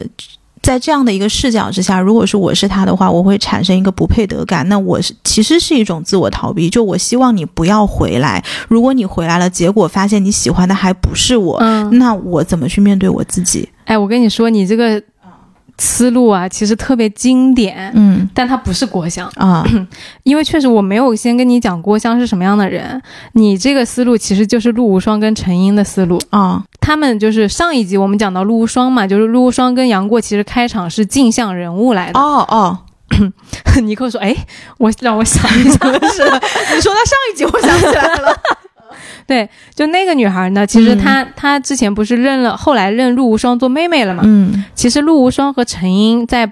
在这样的一个视角之下，如果是我是他的话，我会产生一个不配得感。那我是其实是一种自我逃避，就我希望你不要回来。如果你回来了，结果发现你喜欢的还不是我，嗯，那我怎么去面对我自己？哎，我跟你说，你这个思路啊，其实特别经典，嗯。但它不是郭襄，啊，因为确实我没有先跟你讲郭襄是什么样的人，你这个思路其实就是陆无双跟陈英的思路。啊，他们就是上一集我们讲到陆无双嘛，就是陆无双跟杨过其实开场是镜像人物来的。哦哦，尼克说：“哎，我让我想一想，是的，你说到上一集，我想起来了。对，就那个女孩呢，其实她、她之前不是认了，后来认陆无双做妹妹了嘛。嗯其实陆无双和陈英在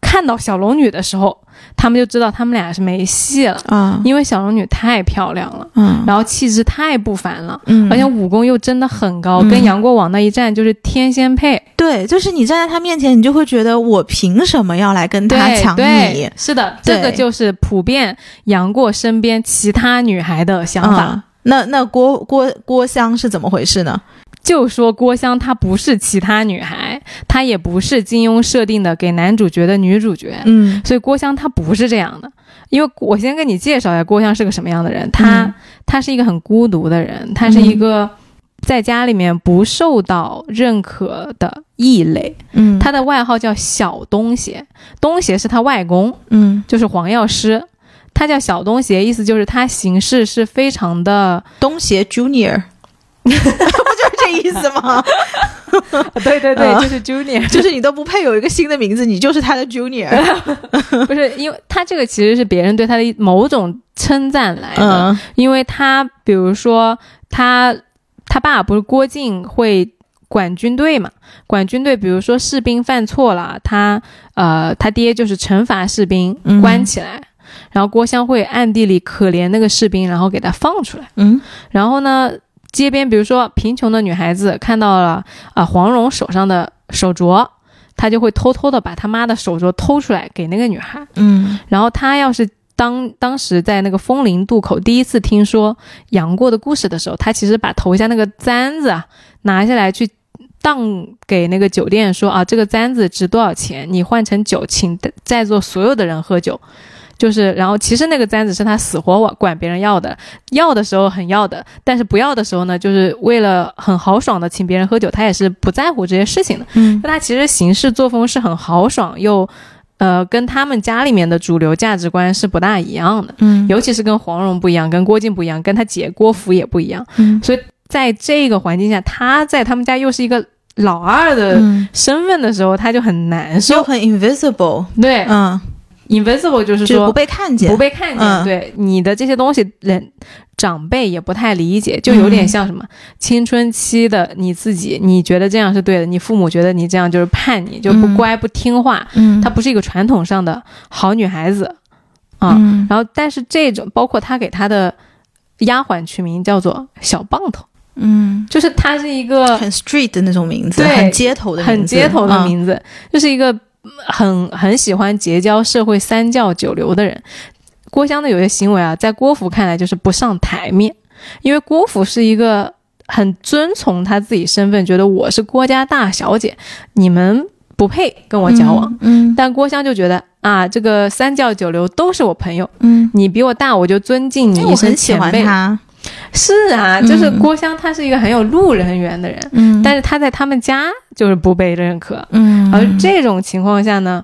看到小龙女的时候，他们就知道他们俩是没戏了，啊，因为小龙女太漂亮了，嗯然后气质太不凡了。嗯，而且武功又真的很高，嗯跟杨过往那一站就是天仙配，对，就是你站在他面前，你就会觉得我凭什么要来跟他抢你对？，是的，这个就是普遍杨过身边其他女孩的想法。嗯那那郭郭郭襄是怎么回事呢？就说郭襄她不是其他女孩，她也不是金庸设定的给男主角的女主角，嗯。所以郭襄她不是这样的。因为我先跟你介绍一下郭襄是个什么样的人，她、嗯。她是一个很孤独的人，她是一个在家里面不受到认可的异类，嗯，她的外号叫小东邪，东邪是她外公，嗯。就是黄药师。他叫小东邪，意思就是他行事是非常的，东邪 Junior，不就是这意思吗？对对对就是 junior，就是你都不配有一个新的名字，你就是他的 Junior。不是因为他这个其实是别人对他的一某种称赞来的，嗯因为他比如说他他爸不是郭靖会管军队嘛，管军队，比如说士兵犯错了，他呃他爹就是惩罚士兵嗯关起来，然后郭襄会暗地里可怜那个士兵，然后给他放出来。嗯然后呢，街边比如说贫穷的女孩子看到了啊、黄蓉手上的手镯，她就会偷偷的把他妈的手镯偷出来给那个女孩。嗯然后她要是当当时在那个枫林渡口第一次听说杨过的故事的时候，他其实把头下那个簪子啊拿下来去。当给那个酒店说啊，这个簪子值多少钱？你换成酒，请在座所有的人喝酒。就是，然后其实那个簪子是他死活管管别人要的，要的时候很要的，但是不要的时候呢，就是为了很豪爽的请别人喝酒，他也是不在乎这些事情的。嗯那他其实行事作风是很豪爽，又呃跟他们家里面的主流价值观是不大一样的，嗯尤其是跟黄蓉不一样，跟郭靖不一样，跟他姐郭芙也不一样。嗯在这个环境下，他在他们家又是一个老二的嗯，身份的时候，他就很难受。就很 invisible，对、嗯，i n v i s i b l e 就是说就不被看见，不被看见，嗯。对你的这些东西，人长辈也不太理解，就有点像什么、青春期的你自己，你觉得这样是对的，你父母觉得你这样就是叛逆，就不嗯乖、不听话，嗯，她不是一个传统上的好女孩子啊。嗯。然后，但是这种包括他给她的丫鬟取名叫做小棒头，嗯，就是她是一个很 street 的那种名字，对很街头的名字，很街头的嗯。名字，就是一个嗯很很喜欢结交社会三教九流的人。郭襄的有些行为啊，在郭芙看来就是不上台面，因为郭芙是一个很遵从他自己身份，觉得我是郭家大小姐，你们不配跟我交往。嗯但郭襄就觉得啊，这个三教九流都是我朋友，嗯，你比我大，我就尊敬你一声很喜欢前辈。他，是啊，就是郭襄，他是一个很有路人缘的人，嗯但是他在他们家就是不被认可。嗯，而这种情况下呢，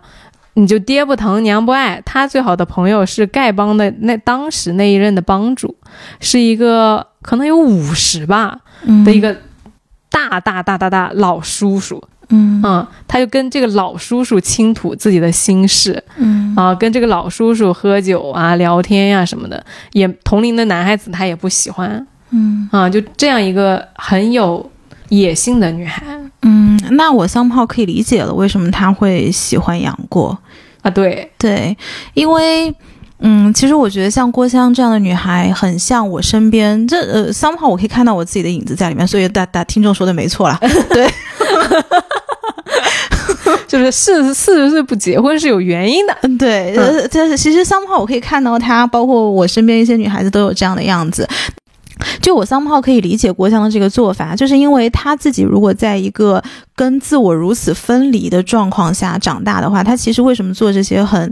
你就爹不疼娘不爱。他最好的朋友是丐帮的那当时那一任的帮主，是一个可能有五十吧的一个大大大大大老叔叔。嗯嗯，他就跟这个老叔叔倾吐自己的心事嗯啊，跟这个老叔叔喝酒啊、聊天呀、什么的。也同龄的男孩子他也不喜欢嗯啊，就这样一个很有野性的女孩嗯，那我桑炮可以理解了，为什么他会喜欢杨过。啊，对，对，因为。嗯，其实我觉得像郭襄这样的女孩，很像我身边这呃，桑炮我可以看到我自己的影子在里面，所以大大听众说的没错啦。就是四十四十岁不结婚是有原因的。嗯，对，但是其实桑炮我可以看到她，包括我身边一些女孩子都有这样的样子。就我桑炮可以理解郭襄的这个做法，就是因为他自己如果在一个跟自我如此分离的状况下长大的话，他其实为什么做这些很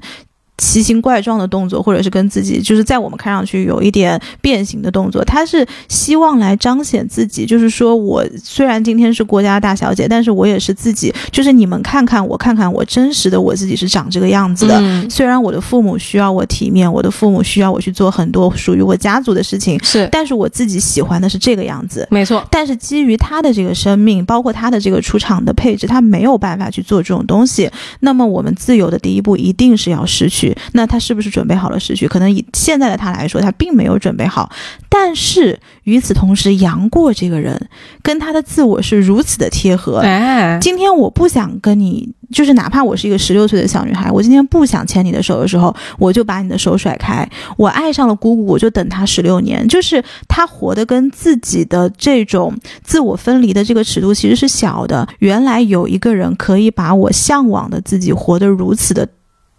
奇形怪状的动作，或者是跟自己就是在我们看上去有一点变形的动作，他是希望来彰显自己，就是说我虽然今天是国家大小姐，但是我也是自己，就是你们看看我，看看我真实的我自己是长这个样子的。嗯，虽然我的父母需要我体面，我的父母需要我去做很多属于我家族的事情，是但是我自己喜欢的是这个样子。没错。但是基于他的这个生命，包括他的这个出场的配置，他没有办法去做这种东西。那么我们自由的第一步一定是要失去。那他是不是准备好了失去？可能以现在的他来说，他并没有准备好。但是与此同时，杨过这个人跟他的自我是如此的贴合。哎，今天我不想跟你就是哪怕我是一个十六岁的小女孩，我今天不想牵你的手的时候，我就把你的手甩开。我爱上了姑姑，我就等她十六年。就是他活得跟自己的这种自我分离的这个尺度其实是小的。原来有一个人可以把我向往的自己活得如此的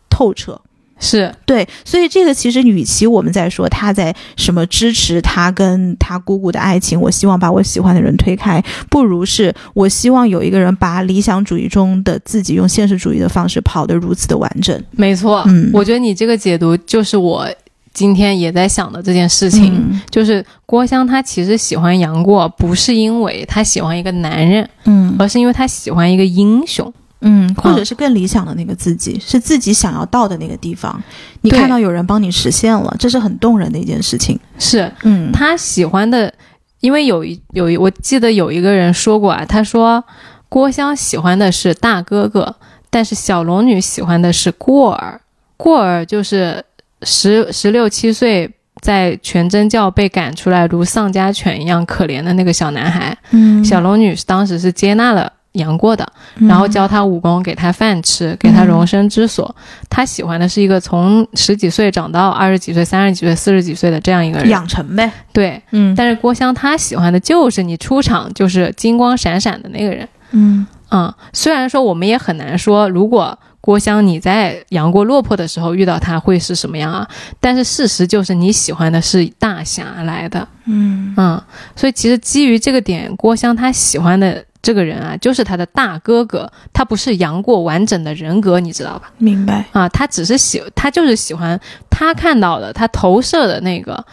透彻。是对，所以这个其实，与其我们在说他在什么支持他跟他姑姑的爱情，我希望把我喜欢的人推开，不如是我希望有一个人把理想主义中的自己用现实主义的方式跑得如此的完整。没错，嗯我觉得你这个解读就是我今天也在想的这件事情，嗯就是郭襄她其实喜欢杨过，不是因为她喜欢一个男人，嗯而是因为她喜欢一个英雄。嗯，或者是更理想的那个自己，是自己想要到的那个地方，你看到有人帮你实现了，这是很动人的一件事情。是嗯他喜欢的，因为有一有一，我记得有一个人说过啊，他说郭襄喜欢的是大哥哥，但是小龙女喜欢的是过儿。过儿就是十十六七岁。在全真教被赶出来，如丧家犬一样可怜的那个小男孩，嗯小龙女当时是接纳了杨过的，然后教他武功，给他饭吃，给他容身之所。他喜欢的是一个从十几岁长到二十几岁、三十几岁、四十几岁的这样一个人。养成呗。对，嗯但是郭襄他喜欢的就是你出场就是金光闪闪的那个人。嗯嗯，虽然说我们也很难说，如果郭襄你在杨过落魄的时候遇到他会是什么样啊？但是事实就是你喜欢的是大侠来的。嗯嗯，所以其实基于这个点，郭襄他喜欢的这个人啊，就是他的大哥哥，他不是杨过完整的人格，你知道吧？明白。啊，他只是喜，他就是喜欢他看到的，他投射的那个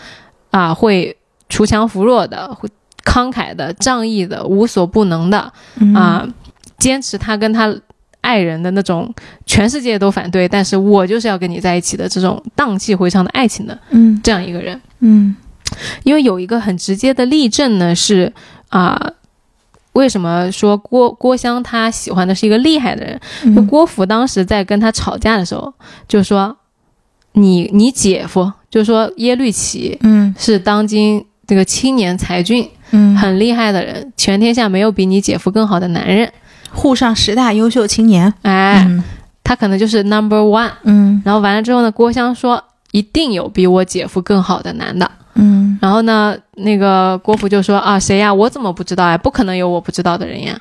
啊，会锄强扶弱的，会慷慨的、仗义的、无所不能的嗯啊，坚持他跟他爱人的那种全世界都反对，但是我就是要跟你在一起的这种荡气回肠的爱情的嗯这样一个人。嗯因为有一个很直接的例证呢，是啊、为什么说郭郭襄她喜欢的是一个厉害的人？就嗯郭芙当时在跟他吵架的时候，就说你你姐夫，就说耶律齐嗯是当今这个青年才俊，嗯，很厉害的人，全天下没有比你姐夫更好的男人。沪上十大优秀青年。哎，嗯他可能就是 number one。嗯然后完了之后呢，郭襄说一定有比我姐夫更好的男的。嗯然后呢，那个郭芙就说啊，谁呀？我怎么不知道呀？不可能有我不知道的人呀！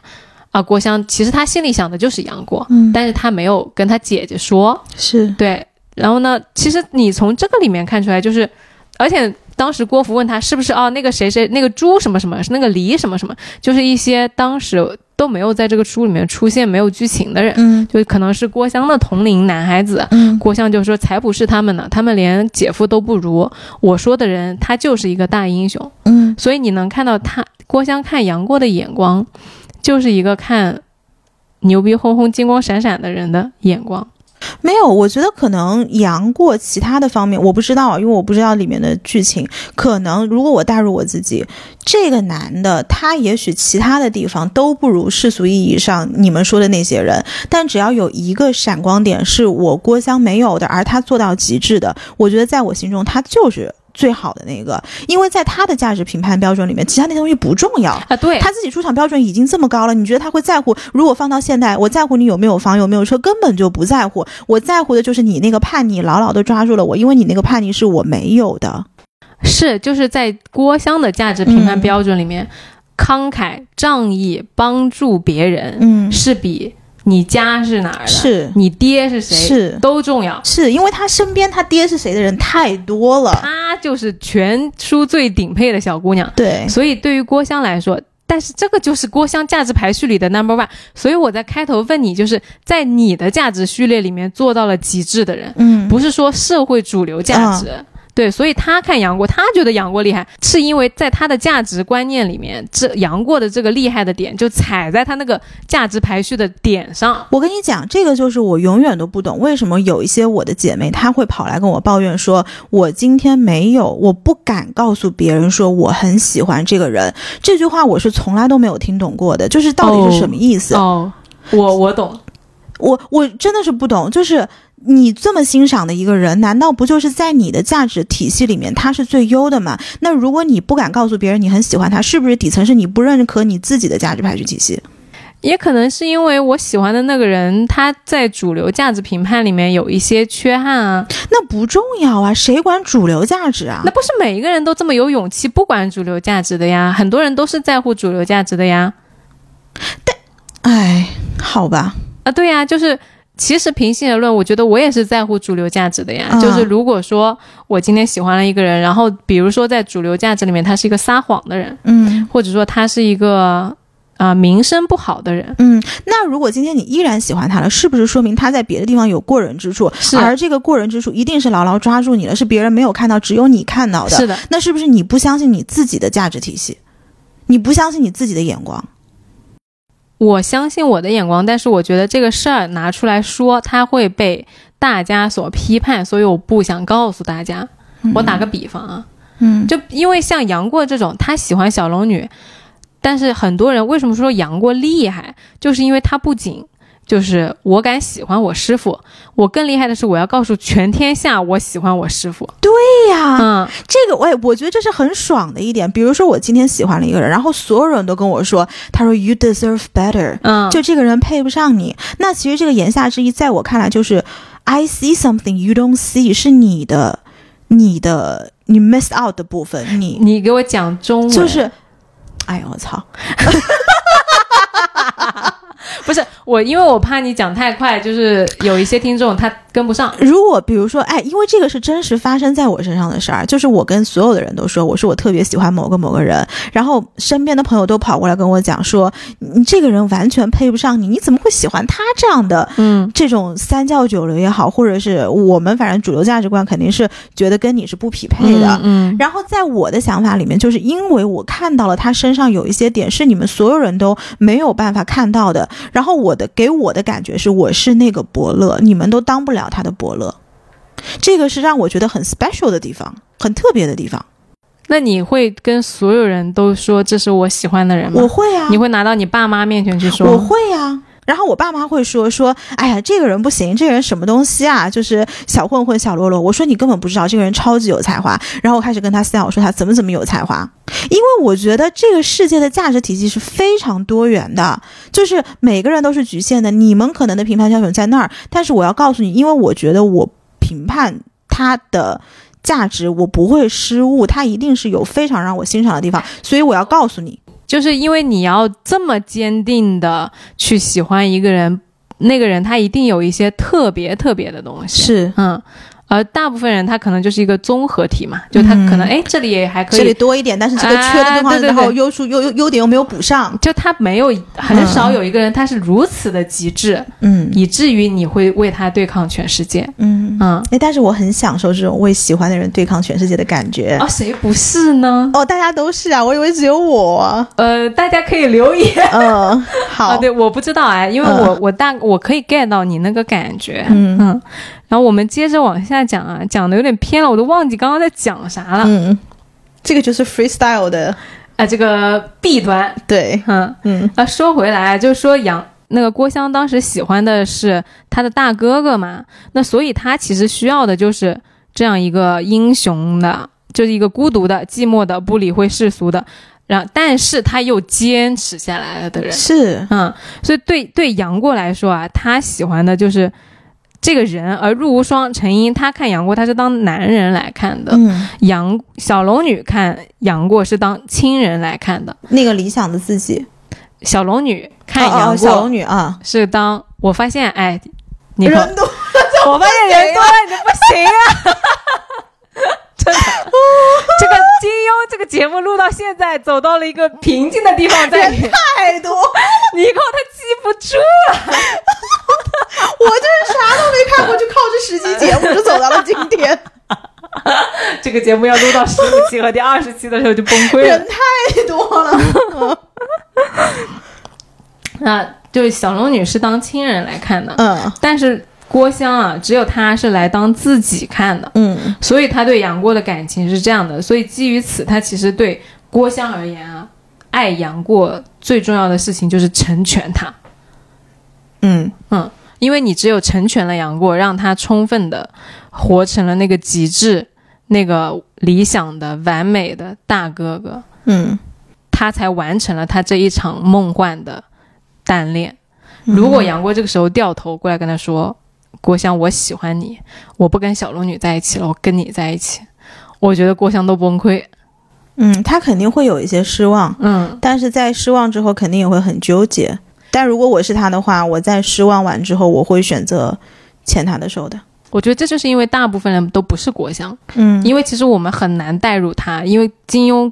啊，郭襄其实他心里想的就是杨过，嗯，但是他没有跟他姐姐说。是对，然后呢，其实你从这个里面看出来，就是，而且当时郭芙问他是不是哦，那个谁谁那个猪什么什么，是那个梨什么什么，就是一些当时都没有在这个书里面出现、没有剧情的人，嗯就可能是郭襄的同龄男孩子。嗯郭襄就说：“才不是他们呢，他们连姐夫都不如。我说的人，他就是一个大英雄。嗯所以你能看到他郭襄看杨过的眼光，就是一个看牛逼哄哄、金光闪闪的人的眼光。没有，我觉得可能杨过其他的方面我不知道，因为我不知道里面的剧情。可能如果我代入我自己，这个男的他也许其他的地方都不如世俗意义上你们说的那些人，但只要有一个闪光点是我郭襄没有的，而他做到极致的，我觉得在我心中他就是最好的那个，因为在他的价值评判标准里面，其他那些东西不重要。啊，对，他自己出场标准已经这么高了，你觉得他会在乎？如果放到现代，我在乎你有没有房有没有车，根本就不在乎。我在乎的就是你那个叛逆牢牢的抓住了我，因为你那个叛逆是我没有的。是就是在郭襄的价值评判嗯标准里面，慷慨、仗义、帮助别人，嗯，是比你家是哪儿的，是你爹是谁是都重要。是，因为他身边他爹是谁的人太多了。她就是全书最顶配的小姑娘，对，所以对于郭襄来说。但是这个就是郭襄价值排序里的 number one，所以我在开头问你，就是在你的价值序列里面做到了极致的人，嗯，不是说社会主流价值。对，所以他看杨过，他觉得杨过厉害，是因为在他的价值观念里面，这杨过的这个厉害的点就踩在他那个价值排序的点上。我跟你讲，这个就是我永远都不懂，为什么有一些我的姐妹她会跑来跟我抱怨说，我今天没有，我不敢告诉别人说我很喜欢这个人。这句话我是从来都没有听懂过的，就是到底是什么意思？哦，我我懂，我我真的是不懂，就是你这么欣赏的一个人，难道不就是在你的价值体系里面他是最优的吗？那如果你不敢告诉别人你很喜欢他，是不是底层是你不认可你自己的价值排序体系？也可能是因为我喜欢的那个人他在主流价值评判里面有一些缺憾啊。那不重要啊，谁管主流价值啊？那不是每一个人都这么有勇气不管主流价值的呀？很多人都是在乎主流价值的呀。但哎，好吧，啊，对呀，就是其实平心而论，我觉得我也是在乎主流价值的呀。嗯就是如果说我今天喜欢了一个人，然后比如说在主流价值里面他是一个撒谎的人，嗯或者说他是一个啊、名声不好的人，嗯。那如果今天你依然喜欢他了，是不是说明他在别的地方有过人之处？是而这个过人之处一定是牢牢抓住你了，是别人没有看到，只有你看到的。是的，那是不是你不相信你自己的价值体系？你不相信你自己的眼光？我相信我的眼光，但是我觉得这个事儿拿出来说，它会被大家所批判，所以我不想告诉大家。我打个比方啊，嗯，就因为像杨过这种，他喜欢小龙女，但是很多人为什么说杨过厉害，就是因为他不仅就是我敢喜欢我师傅，我更厉害的是我要告诉全天下我喜欢我师傅。对呀、嗯，这个我也我觉得这是很爽的一点。比如说我今天喜欢了一个人，然后所有人都跟我说，他说 you deserve better，嗯，就这个人配不上你。那其实这个言下之意，在我看来就是 I see something you don't see，是你的你的你 miss out 的部分，你你给我讲中文，就是。哎呀，我操！不是我，因为我怕你讲太快，就是有一些听众他跟不上。如果比如说，哎，因为这个是真实发生在我身上的事儿，就是我跟所有的人都说，我说我特别喜欢某个某个人，然后身边的朋友都跑过来跟我讲说，你这个人完全配不上你，你怎么会喜欢他这样的？嗯这种三教九流也好，或者是我们反正主流价值观肯定是觉得跟你是不匹配的。嗯然后在我的想法里面，就是因为我看到了他身上有一些点是你们所有人都没有办法看到的，然后我的给我的感觉是我是那个伯乐，你们都当不了他的伯乐，这个是让我觉得很 special 的地方，很特别的地方。那你会跟所有人都说这是我喜欢的人吗？我会啊，你会拿到你爸妈面前去说？我会呀、然后我爸妈会说说，哎呀，这个人不行，这个人什么东西啊，就是小混混、小喽啰。我说你根本不知道，这个人超级有才华。然后我开始跟他私聊，我说他怎么怎么有才华，因为我觉得这个世界的价值体系是非常多元的，就是每个人都是局限的。你们可能的评判标准在那儿，但是我要告诉你，因为我觉得我评判他的。价值我不会失误，他一定是有非常让我欣赏的地方，所以我要告诉你，就是因为你要这么坚定的去喜欢一个人，那个人他一定有一些特别特别的东西。是嗯，而大部分人他可能就是一个综合体嘛，就他可能哎、这里也还可以这里以。多一点，但是这个缺的地方，啊对对对然后优处优优优点又没有补上。就他没有很少有一个人，他是如此的极致，嗯以至于你会为他对抗全世界。嗯，嗯，哎，但是我很享受这种为喜欢的人对抗全世界的感觉。啊，谁不是呢？哦，大家都是啊，我以为只有我。呃，大家可以留言。嗯，好，啊，对，我不知道哎，因为我、我大我可以 get 到你那个感觉，嗯嗯，然后我们接着往下讲啊，讲的有点偏了，我都忘记刚刚在讲啥了。嗯，这个就是 freestyle 的，啊，这个弊端，对，嗯嗯啊，说回来，就是说杨那个郭襄当时喜欢的是他的大哥哥嘛，那所以他其实需要的就是这样一个英雄的，就是一个孤独的、寂寞的、不理会世俗的，然后但是他又坚持下来了的人。是，嗯，所以对对杨过来说啊，他喜欢的就是这个人，而陆无双陈英他看杨过他是当男人来看的，嗯，杨小龙女看杨过是当亲人来看的，那个理想的自己，小龙女看哦哦杨过小龙女啊，是当我发现哎，你人多，我发现人多了你不行啊。真的，这个金庸这个节目录到现在，走到了一个平静的地方，在你太多，你以后他记不住了。我就是啥都没看过，就靠这十期节目就走到了今天，这个节目要录到十五期和第二十期的时候就崩溃了。人。太多了，那就是小龙女是当亲人来看的，嗯。但是郭襄啊，只有他是来当自己看的，嗯所以他对杨过的感情是这样的。所以基于此，他其实对郭襄而言啊，爱杨过最重要的事情就是成全他。嗯嗯，因为你只有成全了杨过，让他充分的活成了那个极致、那个理想的、完美的大哥哥，嗯他才完成了他这一场梦幻的单恋。如果杨过这个时候掉头过来跟他说：“郭襄，我喜欢你，我不跟小龙女在一起了，我跟你在一起。”我觉得郭襄都崩溃。嗯，他肯定会有一些失望，嗯，但是在失望之后肯定也会很纠结。但如果我是他的话，我在失望完之后，我会选择牵他的手的。我觉得这就是因为大部分人都不是郭襄，嗯，因为其实我们很难代入他，因为金庸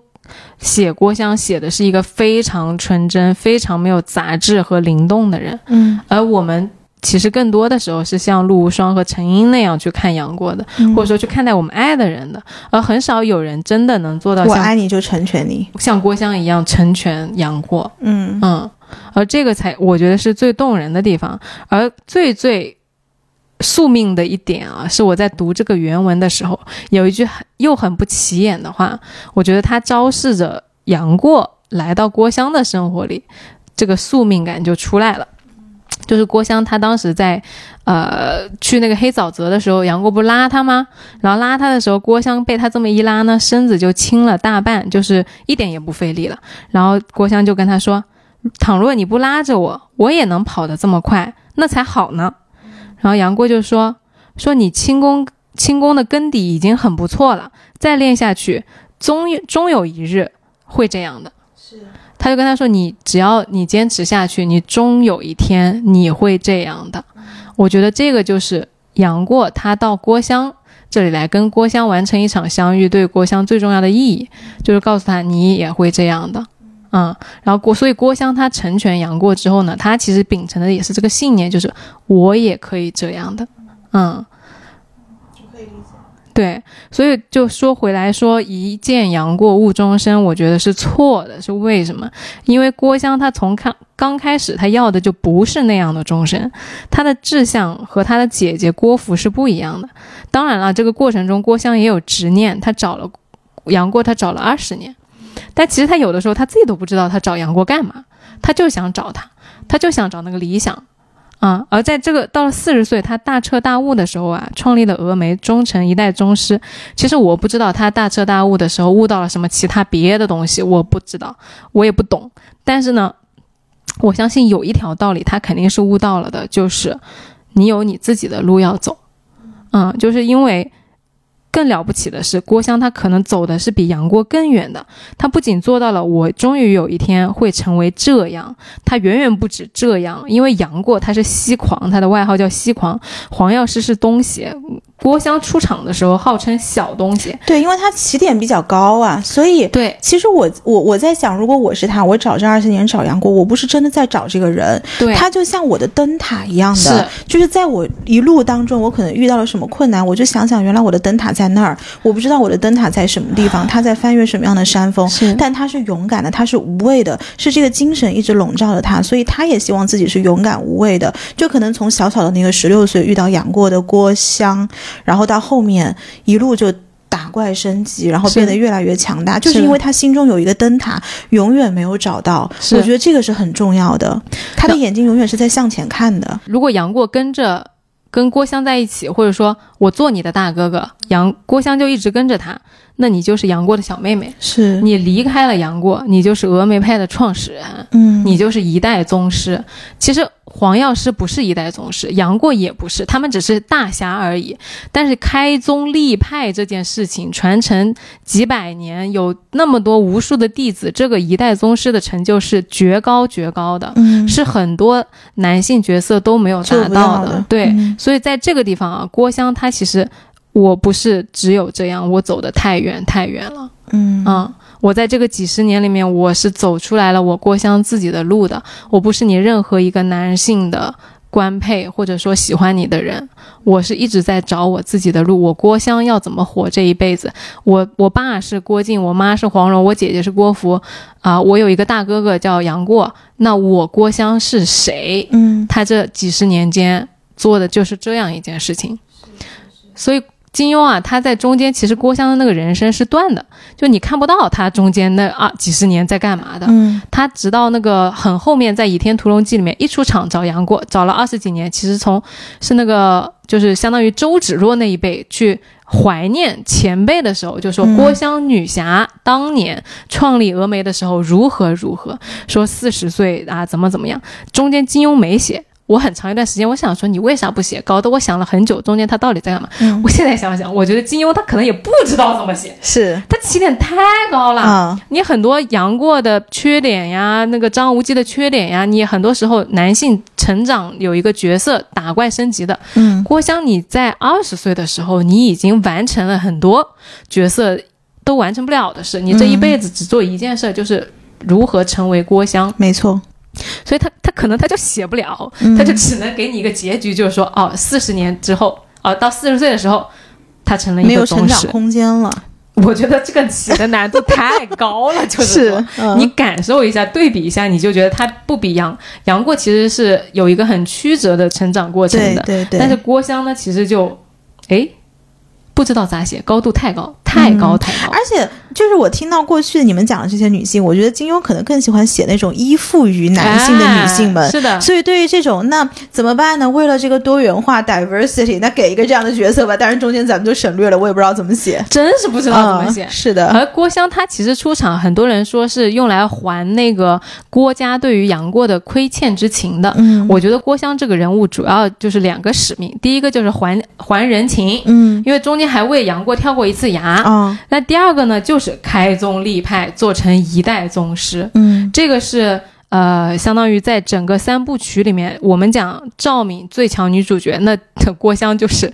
写郭襄写的是一个非常纯真、非常没有杂质和灵动的人，嗯，而我们其实更多的时候是像陆无双和陈英那样去看杨过的，嗯或者说去看待我们爱的人的，而很少有人真的能做到我爱你就成全你。像郭襄一样成全杨过。嗯嗯，而这个才我觉得是最动人的地方，而最最宿命的一点啊，是我在读这个原文的时候，有一句很又很不起眼的话，我觉得它昭示着杨过来到郭襄的生活里，这个宿命感就出来了。就是郭襄，他当时在，呃，去那个黑沼泽的时候，杨过不拉他吗？然后拉他的时候，郭襄被他这么一拉呢，身子就轻了大半，就是一点也不费力了。然后郭襄就跟他说：“倘若你不拉着我，我也能跑得这么快，那才好呢。”然后杨过就说：“说你轻功轻功的根底已经很不错了，再练下去，终有终有一日会这样的。”是，他就跟他说：“你只要你坚持下去，你终有一天你会这样的。”我觉得这个就是杨过他到郭襄这里来跟郭襄完成一场相遇，对郭襄最重要的意义就是告诉他你也会这样的。嗯，然后郭所以郭襄他成全杨过之后呢，他其实秉承的也是这个信念，就是我也可以这样的。嗯，对，所以就说回来说，一见杨过误终身，我觉得是错的，是为什么？因为郭襄她从看刚开始，她要的就不是那样的终身，她的志向和她的姐姐郭芙是不一样的。当然了，这个过程中郭襄也有执念，她找了杨过，他找了二十年，但其实她有的时候她自己都不知道她找杨过干嘛，她就想找他，她就想找那个理想。啊、而在这个到了四十岁，他大彻大悟的时候啊，创立了峨眉，终成一代宗师。其实我不知道他大彻大悟的时候悟到了什么其他别的东西，我不知道，我也不懂。但是呢，我相信有一条道理，他肯定是悟到了的，就是你有你自己的路要走。嗯，就是因为更了不起的是，郭襄他可能走的是比杨过更远的。他不仅做到了我终于有一天会成为这样，他远远不止这样。因为杨过他是西狂，他的外号叫西狂，黄药师是东邪。郭襄出场的时候号称小东邪，对，因为他起点比较高啊，所以对其实我我我在想，如果我是他，我找这二十年找杨过，我不是真的在找这个人，对，他就像我的灯塔一样的是，就是在我一路当中，我可能遇到了什么困难，我就想想原来我的灯塔在那儿，我不知道我的灯塔在什么地方，他在翻越什么样的山峰，但他是勇敢的，他是无畏的，是这个精神一直笼罩着他，所以他也希望自己是勇敢无畏的。就可能从小小的那个十六岁遇到杨过的郭襄，然后到后面一路就。打怪升级，然后变得越来越强大，就是是因为他心中有一个灯塔，永远没有找到。我觉得这个是很重要的。他的眼睛永远是在向前看的。如果杨过跟着跟郭襄在一起，或者说我做你的大哥哥，杨郭襄就一直跟着他，那你就是杨过的小妹妹。是你离开了杨过，你就是峨眉派的创始人，嗯，你就是一代宗师。其实黄药师不是一代宗师，杨过也不是，他们只是大侠而已。但是开宗立派这件事情，传承几百年，有那么多无数的弟子，这个一代宗师的成就是绝高绝高的，嗯是很多男性角色都没有达到的。的对，嗯所以在这个地方啊，郭襄她其实。我不是只有这样，我走得太远太远了。嗯嗯，我在这个几十年里面，我是走出来了我郭襄自己的路的。我不是你任何一个男性的官配，或者说喜欢你的人，我是一直在找我自己的路。我郭襄要怎么活这一辈子？我我爸是郭靖，我妈是黄蓉，我姐姐是郭芙，啊、我有一个大哥哥叫杨过。那我郭襄是谁？嗯他这几十年间做的就是这样一件事情，所以金庸啊，他在中间其实郭襄的那个人生是断的，就你看不到他中间那啊几十年在干嘛的。嗯他直到那个很后面，在《倚天屠龙记》里面一出场找杨过，找了二十几年，其实从是那个就是相当于周芷若那一辈去怀念前辈的时候，就说嗯郭襄女侠当年创立峨眉的时候如何如何，说四十岁啊怎么怎么样，中间金庸没写。我很长一段时间，我想说你为啥不写？搞得我想了很久，中间他到底在干嘛？嗯我现在想想，我觉得金庸他可能也不知道怎么写，是他起点太高了。啊你很多杨过的缺点呀，那个张无忌的缺点呀，你很多时候男性成长有一个角色打怪升级的。嗯郭襄你在二十岁的时候，你已经完成了很多角色都完成不了的事，你这一辈子只做一件事，就是如何成为郭襄。没错，所以他他可能他就写不了，嗯。他就只能给你一个结局，就是说哦，四十年之后，哦，到四十岁的时候，他成了一个没有。成长空间了，我觉得这个写的难度太高了，就是说嗯。你感受一下，对比一下，你就觉得他不比杨杨过其实是有一个很曲折的成长过程的，对对对，但是郭襄呢，其实就哎不知道咋写，高度太高，太高嗯。太高。而且就是我听到过去你们讲的这些女性，我觉得金庸可能更喜欢写那种依附于男性的女性们。哎是的，所以对于这种，那怎么办呢？为了这个多元化 diversity，那给一个这样的角色吧。但是中间咱们就省略了，我也不知道怎么写。真是不知道怎么写嗯。是的，而郭襄她其实出场，很多人说是用来还那个郭家对于杨过的亏欠之情的。嗯我觉得郭襄这个人物主要就是两个使命，第一个就是还还人情，嗯因为中间还为杨过跳过一次崖。啊那第二个呢，就是开宗立派，做成一代宗师。嗯这个是呃，相当于在整个三部曲里面，我们讲赵敏最强女主角，那 郭襄就是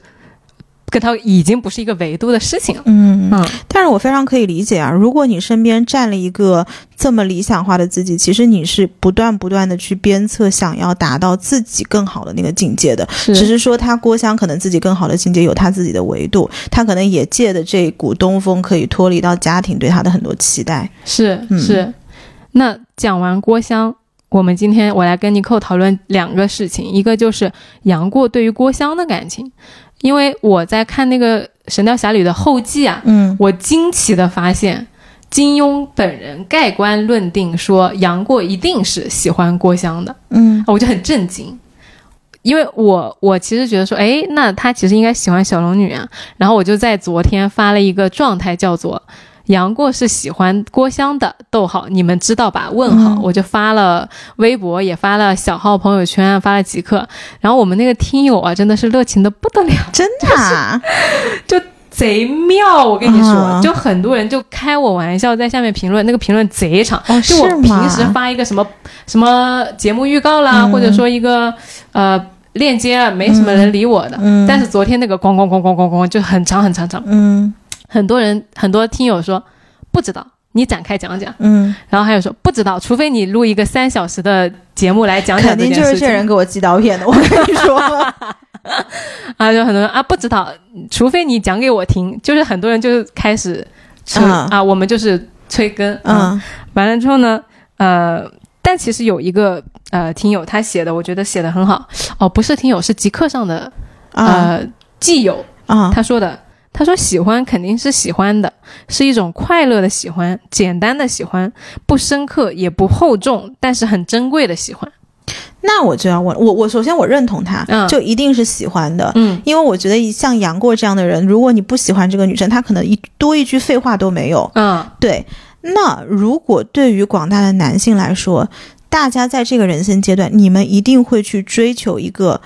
跟他已经不是一个维度的事情了。嗯。嗯，但是我非常可以理解啊，如果你身边站了一个这么理想化的自己，其实你是不断不断的去鞭策，想要达到自己更好的那个境界的。只是是说他郭襄可能自己更好的境界有他自己的维度，他可能也借的这股东风可以脱离到家庭对他的很多期待。是嗯是。那讲完郭襄，我们今天我来跟尼寇讨论两个事情，一个就是杨过对于郭襄的感情，因为我在看那个《神雕侠侣》的后记啊，嗯我惊奇的发现，金庸本人盖棺论定说杨过一定是喜欢郭襄的，嗯我就很震惊。因为我我其实觉得说，哎，那他其实应该喜欢小龙女啊。然后我就在昨天发了一个状态，叫做“杨过是喜欢郭襄的”，逗号，你们知道吧？问号，嗯我就发了微博，也发了小号朋友圈，发了极客。然后我们那个听友啊，真的是热情的不得了，真的、啊？贼妙，我跟你说，啊就很多人就开我玩笑，在下面评论，那个评论贼长。哦，就我是平时发一个什么什么节目预告啦，嗯或者说一个呃链接啊，没什么人理我的。嗯但是昨天那个咣咣咣咣咣咣就很长很长长，嗯很多人很多听友说不知道，你展开讲讲。嗯，然后还有说不知道，除非你录一个三小时的节目来讲讲肯定这件事情。就是这人给我寄刀片的，我跟你说。啊，就很多人啊不知道，除非你讲给我听，就是很多人就是开始催、嗯。啊，我们就是催更，啊。嗯完了之后呢，呃，但其实有一个呃听友他写的，我觉得写的很好。哦，不是听友，是极客上的啊。呃基友，啊。他说的，他说喜欢肯定是喜欢的，是一种快乐的喜欢，简单的喜欢，不深刻也不厚重，但是很珍贵的喜欢。那我就要问我，我首先我认同他，嗯就一定是喜欢的。嗯，因为我觉得像杨过这样的人，如果你不喜欢这个女生，她可能一多一句废话都没有。嗯，对，那如果对于广大的男性来说，大家在这个人生阶段，你们一定会去追求一个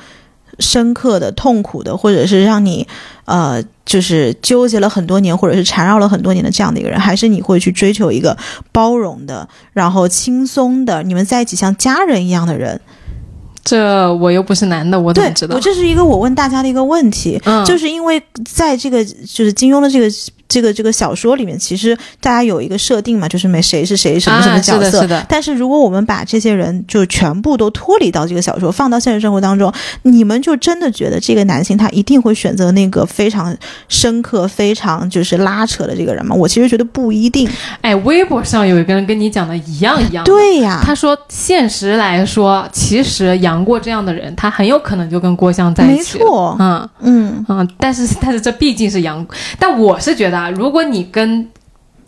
深刻的、痛苦的，或者是让你呃，就是纠结了很多年，或者是缠绕了很多年的这样的一个人，还是你会去追求一个包容的，然后轻松的，你们在一起像家人一样的人？这我又不是男的，我怎么知，道我？这是一个我问大家的一个问题。嗯，就是因为在这个就是金庸的这个这个这个小说里面，其实大家有一个设定嘛，就是每谁是谁什么什么啊角色。是的是的但是如果我们把这些人就全部都脱离到这个小说，放到现实生活当中，你们就真的觉得这个男性他一定会选择那个非常深刻、非常就是拉扯的这个人吗？我其实觉得不一定。哎，微博上有一个人跟你讲的一样一样。对呀，他说，现实来说，其实杨过这样的人，他很有可能就跟郭襄在一没起没。错，嗯嗯嗯，但是但是这毕竟是杨，但我是觉得啊，如果你跟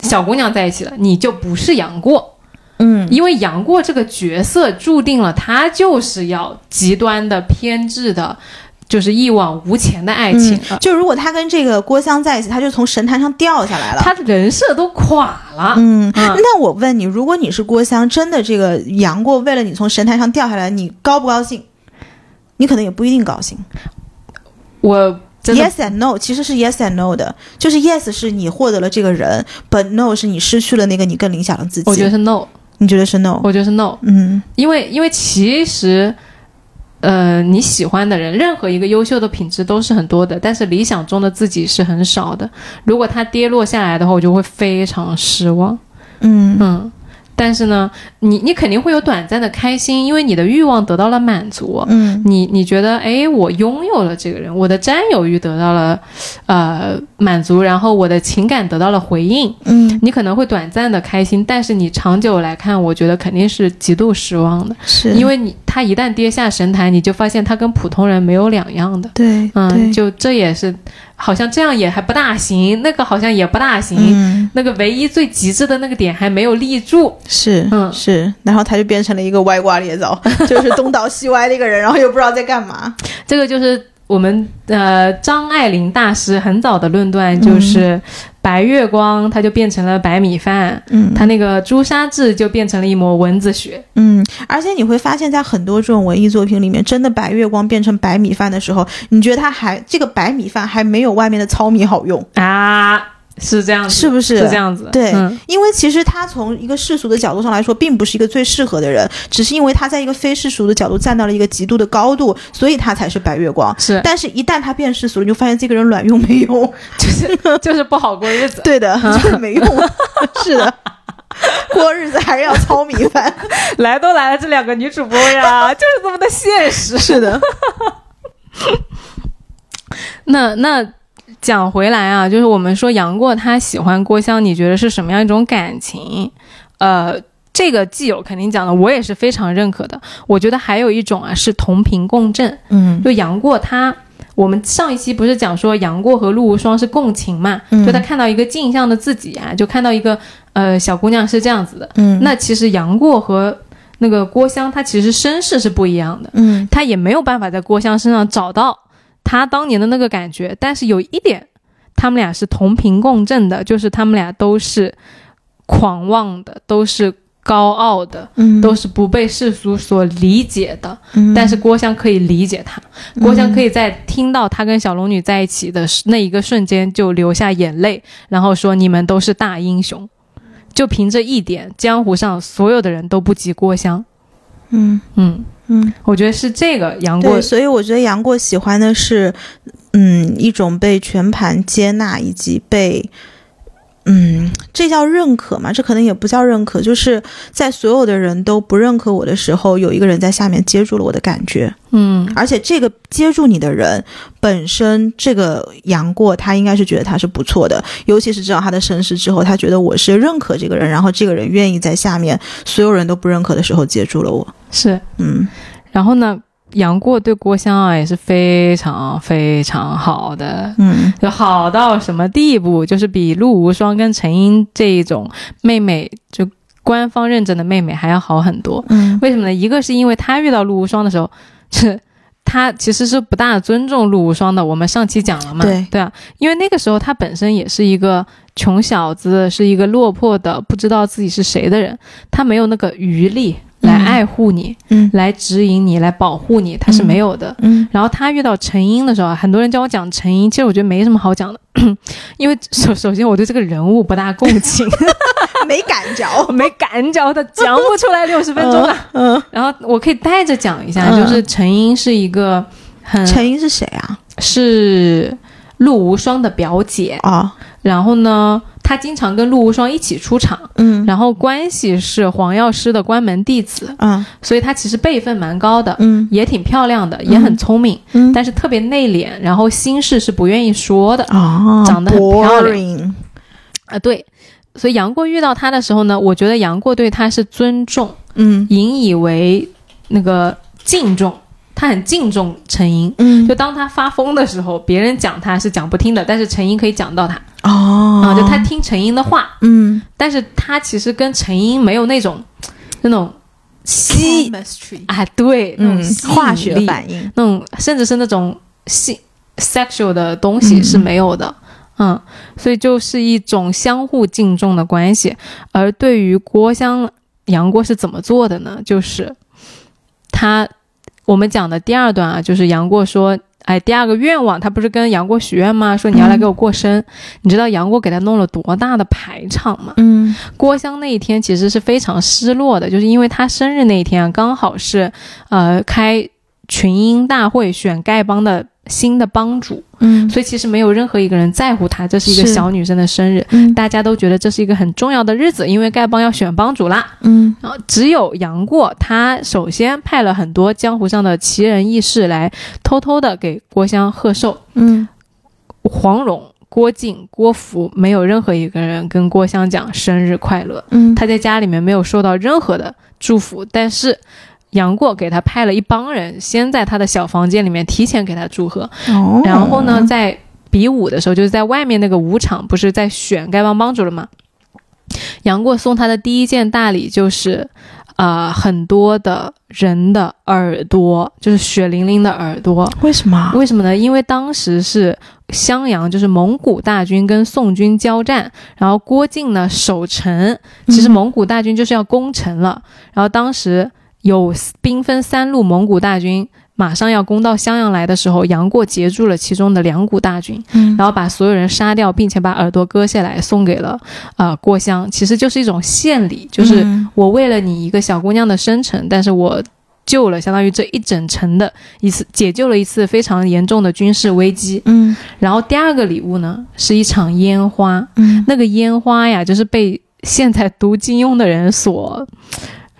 小姑娘在一起了，你就不是杨过，嗯因为杨过这个角色注定了他就是要极端的偏执的，就是一往无前的爱情。嗯，就如果他跟这个郭襄在一起，他就从神坛上掉下来了。他的人设都垮了。嗯，嗯那我问你，如果你是郭襄，真的这个杨过为了你从神坛上掉下来，你高不高兴？你可能也不一定高兴。我 Yes and no 其实是 yes and no 的，就是 yes 是你获得了这个人，but no 是你失去了那个你更理想的自己。我觉得是 no，你觉得是 no？我觉得是 no，嗯因为因为其实。呃，你喜欢的人，任何一个优秀的品质都是很多的，但是理想中的自己是很少的。如果他跌落下来的话，我就会非常失望。嗯嗯，但是呢，你你肯定会有短暂的开心，因为你的欲望得到了满足。嗯。你你觉得，哎，我拥有了这个人，我的占有欲得到了呃满足，然后我的情感得到了回应，嗯，你可能会短暂的开心，但是你长久来看，我觉得肯定是极度失望的，是。因为你他一旦跌下神坛，你就发现他跟普通人没有两样的。对嗯，就这也是，好像这样也还不大行，那个好像也不大行，嗯那个唯一最极致的那个点还没有立住。是嗯是，然后他就变成了一个歪瓜裂枣，就是东倒西歪的一个人，然后又不知道在干嘛。这个就是我们呃张爱玲大师很早的论断，就是白月光它就变成了白米饭，嗯它那个朱砂痣就变成了一抹蚊子血。嗯，而且你会发现在很多这种文艺作品里面，真的白月光变成白米饭的时候，你觉得它还这个白米饭还没有外面的糙米好用。啊，是这样子，是不是是这样子，对嗯因为其实他从一个世俗的角度上来说，并不是一个最适合的人，只是因为他在一个非世俗的角度站到了一个极度的高度，所以他才是白月光。是，但是，一旦他变世俗了，你就发现这个人卵用没用？就是就是不好过日子。对的，就是没用。是的，过日子还是要糙米饭。来都来了，这两个女主播呀，就是这么的现实。是的，那那讲回来啊，就是我们说杨过他喜欢郭襄，你觉得是什么样一种感情？呃，这个既有肯定讲的，我也是非常认可的。我觉得还有一种啊是同频共振，嗯就杨过他。我们上一期不是讲说杨过和陆无双是共情嘛？嗯就他看到一个镜像的自己啊，就看到一个呃小姑娘是这样子的。嗯那其实杨过和那个郭襄，他其实身世是不一样的。嗯他也没有办法在郭襄身上找到他当年的那个感觉。但是有一点，他们俩是同频共振的，就是他们俩都是狂妄的，都是高傲的，嗯都是不被世俗所理解的。嗯但是郭襄可以理解他，郭襄可以在听到他跟小龙女在一起的那一个瞬间就流下眼泪，然后说你们都是大英雄。就凭这一点，江湖上所有的人都不及郭襄。嗯嗯，嗯，我觉得是这个杨过，所以我觉得杨过喜欢的是，嗯，一种被全盘接纳以及被。嗯，这叫认可吗？这可能也不叫认可，就是在所有的人都不认可我的时候，有一个人在下面接住了我的感觉。嗯而且这个接住你的人本身，这个杨过他应该是觉得他是不错的，尤其是知道他的身世之后，他觉得我是认可这个人，然后这个人愿意在下面所有人都不认可的时候接住了我。是。嗯然后呢，杨过对郭襄啊也是非常非常好的，嗯就好到什么地步？就是比陆无双跟陈英这一种妹妹，就官方认证的妹妹还要好很多。嗯为什么呢？一个是因为他遇到陆无双的时候，是他其实是不大尊重陆无双的。我们上期讲了嘛，对对啊，因为那个时候他本身也是一个穷小子，是一个落魄的不知道自己是谁的人，他没有那个余力来嗯。爱护你，嗯。来指引你，来保护你，他是没有的。嗯。然后他遇到陈英的时候，很多人叫我讲陈英，其实我觉得没什么好讲的，因为 首首先我对这个人物不大共情，没感觉。没感觉的讲不出来六十分钟啊。嗯，然后我可以带着讲一下，嗯。就是陈英是一个很陈英是谁啊？是陆无双的表姐，啊，然后呢，他经常跟陆无双一起出场，嗯。然后关系是黄药师的关门弟子，嗯所以他其实辈分蛮高的，嗯。也挺漂亮的，也很聪明，嗯。但是特别内敛，然后心事是不愿意说的哦，长得很漂亮。啊。对，所以杨过遇到他的时候呢，我觉得杨过对他是尊重，嗯。引以为那个敬重，他很敬重陈英。嗯就当他发疯的时候，别人讲他是讲不听的，但是陈英可以讲到他哦啊，就他听陈英的话，嗯但是他其实跟陈英没有那种那种吸 chemistry 啊，对，那种嗯化学反应那种甚至是那种性 sexual 的东西是没有的。嗯，所以就是一种相互敬重的关系。而对于郭襄，杨过是怎么做的呢？就是他我们讲的第二段啊，就是杨过说，哎，第二个愿望，他不是跟杨过许愿吗？说你要来给我过生。你知道杨过给他弄了多大的排场吗？嗯郭襄那一天其实是非常失落的，就是因为他生日那一天啊，刚好是呃开群英大会选丐帮的新的帮主，嗯。所以其实没有任何一个人在乎她，这是一个小女生的生日，嗯。大家都觉得这是一个很重要的日子，因为丐帮要选帮主啦。嗯。然后只有杨过，他首先派了很多江湖上的奇人异士来偷偷的给郭襄贺寿，嗯。黄蓉。郭靖、郭芙没有任何一个人跟郭襄讲生日快乐，嗯。他在家里面没有受到任何的祝福，但是杨过给他派了一帮人，先在他的小房间里面提前给他祝贺，哦然后呢，在比武的时候，就是在外面那个武场，不是在选丐帮帮主了吗？杨过送他的第一件大礼就是，呃，很多的人的耳朵，就是血淋淋的耳朵。为什么为什么呢？因为当时是襄阳，就是蒙古大军跟宋军交战，然后郭靖呢守城，其实嗯蒙古大军就是要攻城了，然后当时有兵分三路蒙古大军。马上要攻到襄阳来的时候，杨过截住了其中的两股大军，嗯然后把所有人杀掉，并且把耳朵割下来送给了呃郭襄，其实就是一种献礼，就是嗯我为了你一个小姑娘的生辰，但是我救了相当于这一整城的一次，解救了一次非常严重的军事危机。嗯然后第二个礼物呢，是一场烟花，嗯那个烟花呀，就是被现在读金庸的人所。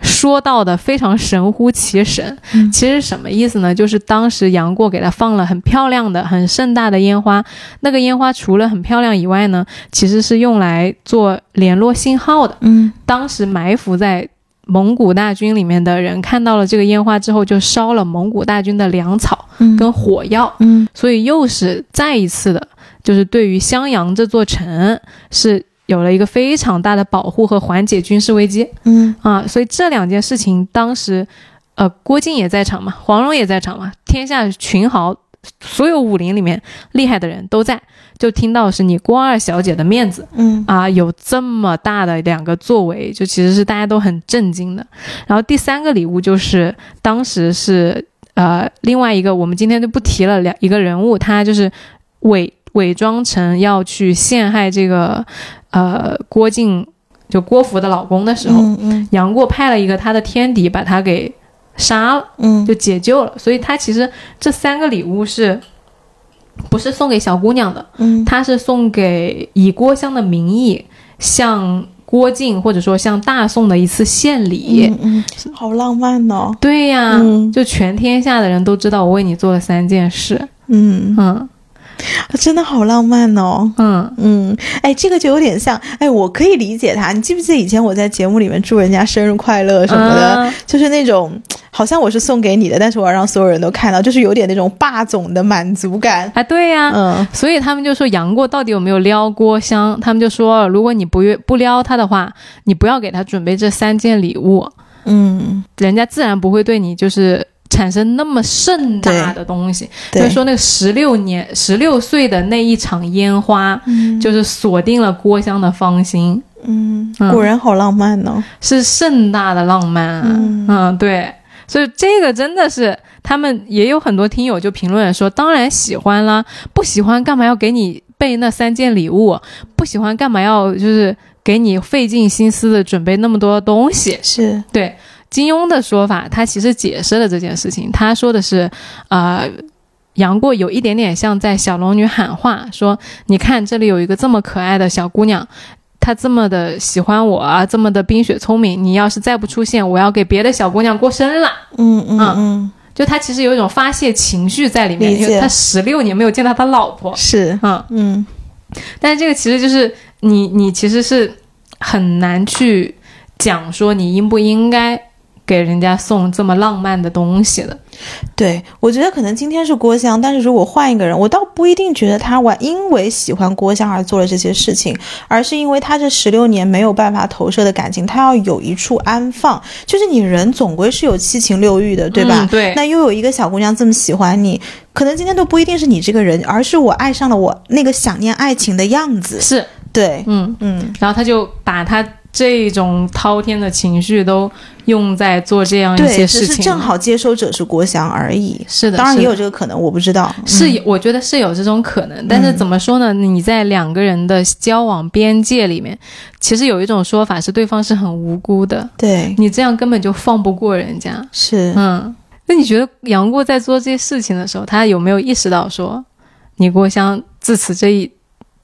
说到的非常神乎其神，嗯。其实什么意思呢？就是当时杨过给他放了很漂亮的、很盛大的烟花，那个烟花除了很漂亮以外呢，其实是用来做联络信号的。嗯。当时埋伏在蒙古大军里面的人看到了这个烟花之后，就烧了蒙古大军的粮草嗯。跟火药，嗯。所以又是再一次的，就是对于襄阳这座城是有了一个非常大的保护和缓解军事危机嗯啊。所以这两件事情当时，呃，郭靖也在场嘛，黄蓉也在场嘛，天下群豪。所有武林里面厉害的人都在，就听到是你郭二小姐的面子，嗯啊，有这么大的两个作为，就其实是大家都很震惊的。然后第三个礼物就是当时是呃另外一个我们今天就不提了，两一个人物，他就是伪伪装成要去陷害这个呃郭靖，就郭芙的老公的时候，嗯杨过派了一个他的天敌把他给杀了。嗯就解救了，所以他其实这三个礼物是不是送给小姑娘的？嗯他是送给以郭襄的名义向郭靖或者说向大宋的一次献礼。嗯嗯，好浪漫哦。对呀，嗯就全天下的人都知道我为你做了三件事。嗯，嗯真的好浪漫哦。嗯，嗯，哎，这个就有点像，哎，我可以理解他。你记不记得以前我在节目里面祝人家生日快乐什么的，啊就是那种好像我是送给你的，但是我要让所有人都看到，就是有点那种霸总的满足感。啊，对呀。嗯所以他们就说杨过到底有没有撩郭襄？他们就说，如果你不约不撩他的话，你不要给他准备这三件礼物，嗯，人家自然不会对你就是产生那么盛大的东西。所对以，说那个十六年、十六岁的那一场烟花，嗯就是锁定了郭襄的芳心，嗯，嗯果然好浪漫哦。是盛大的浪漫啊。嗯对，所以这个真的是他们也有很多听友就评论说，当然喜欢啦，不喜欢干嘛要给你备那三件礼物？不喜欢干嘛要就是给你费尽心思的准备那么多东西？是，对金庸的说法，他其实解释了这件事情。他说的是，呃，杨过有一点点像在小龙女喊话，说：“你看这里有一个这么可爱的小姑娘，她这么的喜欢我啊，这么的冰雪聪明。你要是再不出现，我要给别的小姑娘过生日了。嗯嗯嗯，就他其实有一种发泄情绪在里面，因为他十六年没有见到他老婆，是，嗯，嗯但是这个其实就是你你其实是很难去讲说你应不应该给人家送这么浪漫的东西的。对，我觉得可能今天是郭襄，但是如果换一个人，我倒不一定觉得他完因为喜欢郭襄而做了这些事情，而是因为他这十六年没有办法投射的感情，他要有一处安放。就是你人总归是有七情六欲的，对吧？嗯对那又有一个小姑娘这么喜欢你，可能今天都不一定是你这个人，而是我爱上了我那个想念爱情的样子。是，对，嗯，嗯，然后他就把他这种滔天的情绪都用在做这样一，些事情，只是正好接收者是国祥而已。是的，当然也有这个可能，我不知道。嗯是有，我觉得是有这种可能，但是怎么说呢？你在两个人的交往边界里面，其实有一种说法是对方是很无辜的，对，你这样根本就放不过人家。是。嗯，那你觉得杨过在做这些事情的时候，他有没有意识到说，你郭襄自此这一，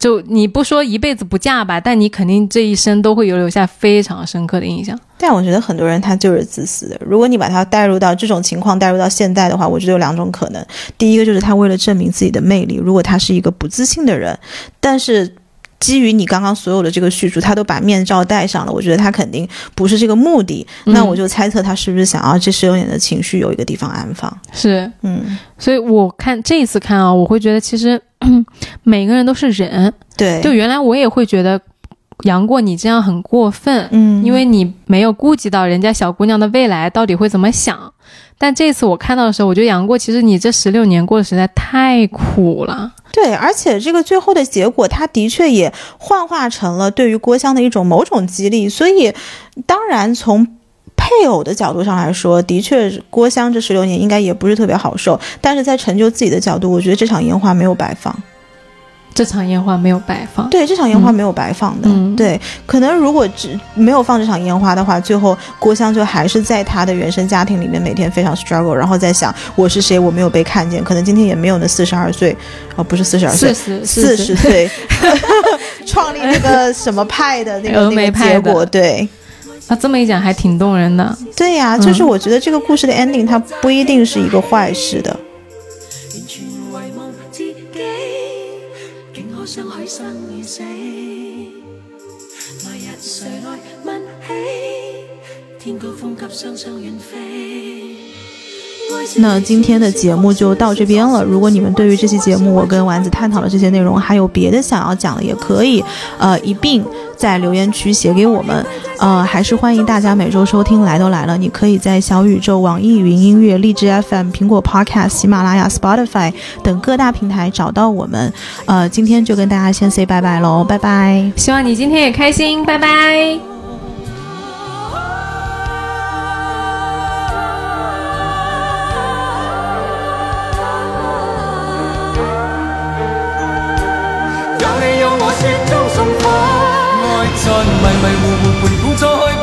就你不说一辈子不嫁吧，但你肯定这一生都会有留下非常深刻的印象。但我觉得很多人他就是自私的。如果你把他带入到这种情况，带入到现在的话，我觉得有两种可能。第一个就是他为了证明自己的魅力，如果他是一个不自信的人，但是基于你刚刚所有的这个叙述，他都把面罩戴上了，我觉得他肯定不是这个目的。嗯那我就猜测他是不是想要这十六年的情绪有一个地方安放？是，嗯，所以我看这一次看啊，我会觉得其实 每个人都是人，对，就原来我也会觉得杨过你这样很过分，嗯，因为你没有顾及到人家小姑娘的未来到底会怎么想。但这次我看到的时候，我觉得杨过其实你这十六年过得实在太苦了。对，而且这个最后的结果，他的确也幻化成了对于郭襄的一种某种激励。所以，当然从配偶的角度上来说，的确郭襄这十六年应该也不是特别好受。但是在成就自己的角度，我觉得这场烟花没有白放。这场烟花没有白放，对，这场烟花没有白放的。嗯。对，可能如果只没有放这场烟花的话，最后郭襄就还是在他的原生家庭里面每天非常 struggle，然后在想我是谁，我没有被看见，可能今天也没有那四十二岁，哦，不是四十二岁。四，十四十岁。创立那个什么派的那个那个结果，对啊，这么一讲还挺动人的。对呀、就是我觉得这个故事的 ending 它不一定是一个坏事的。完全遺忘自己，竟可相許生與死。來日誰來問起？天高風急，雙雙遠飛。那今天的节目就到这边了。如果你们对于这期节目我跟丸子探讨的这些内容还有别的想要讲的，也可以呃一并在留言区写给我们。呃，还是欢迎大家每周收听。来都来了，你可以在小宇宙、网易云音乐、荔枝 FM、苹果 Podcast、喜马拉雅、Spotify 等各大平台找到我们。呃，今天就跟大家先 say 拜拜喽，拜拜。希望你今天也开心，拜拜。有你有我雪中送火，愛在迷迷糊糊盤古再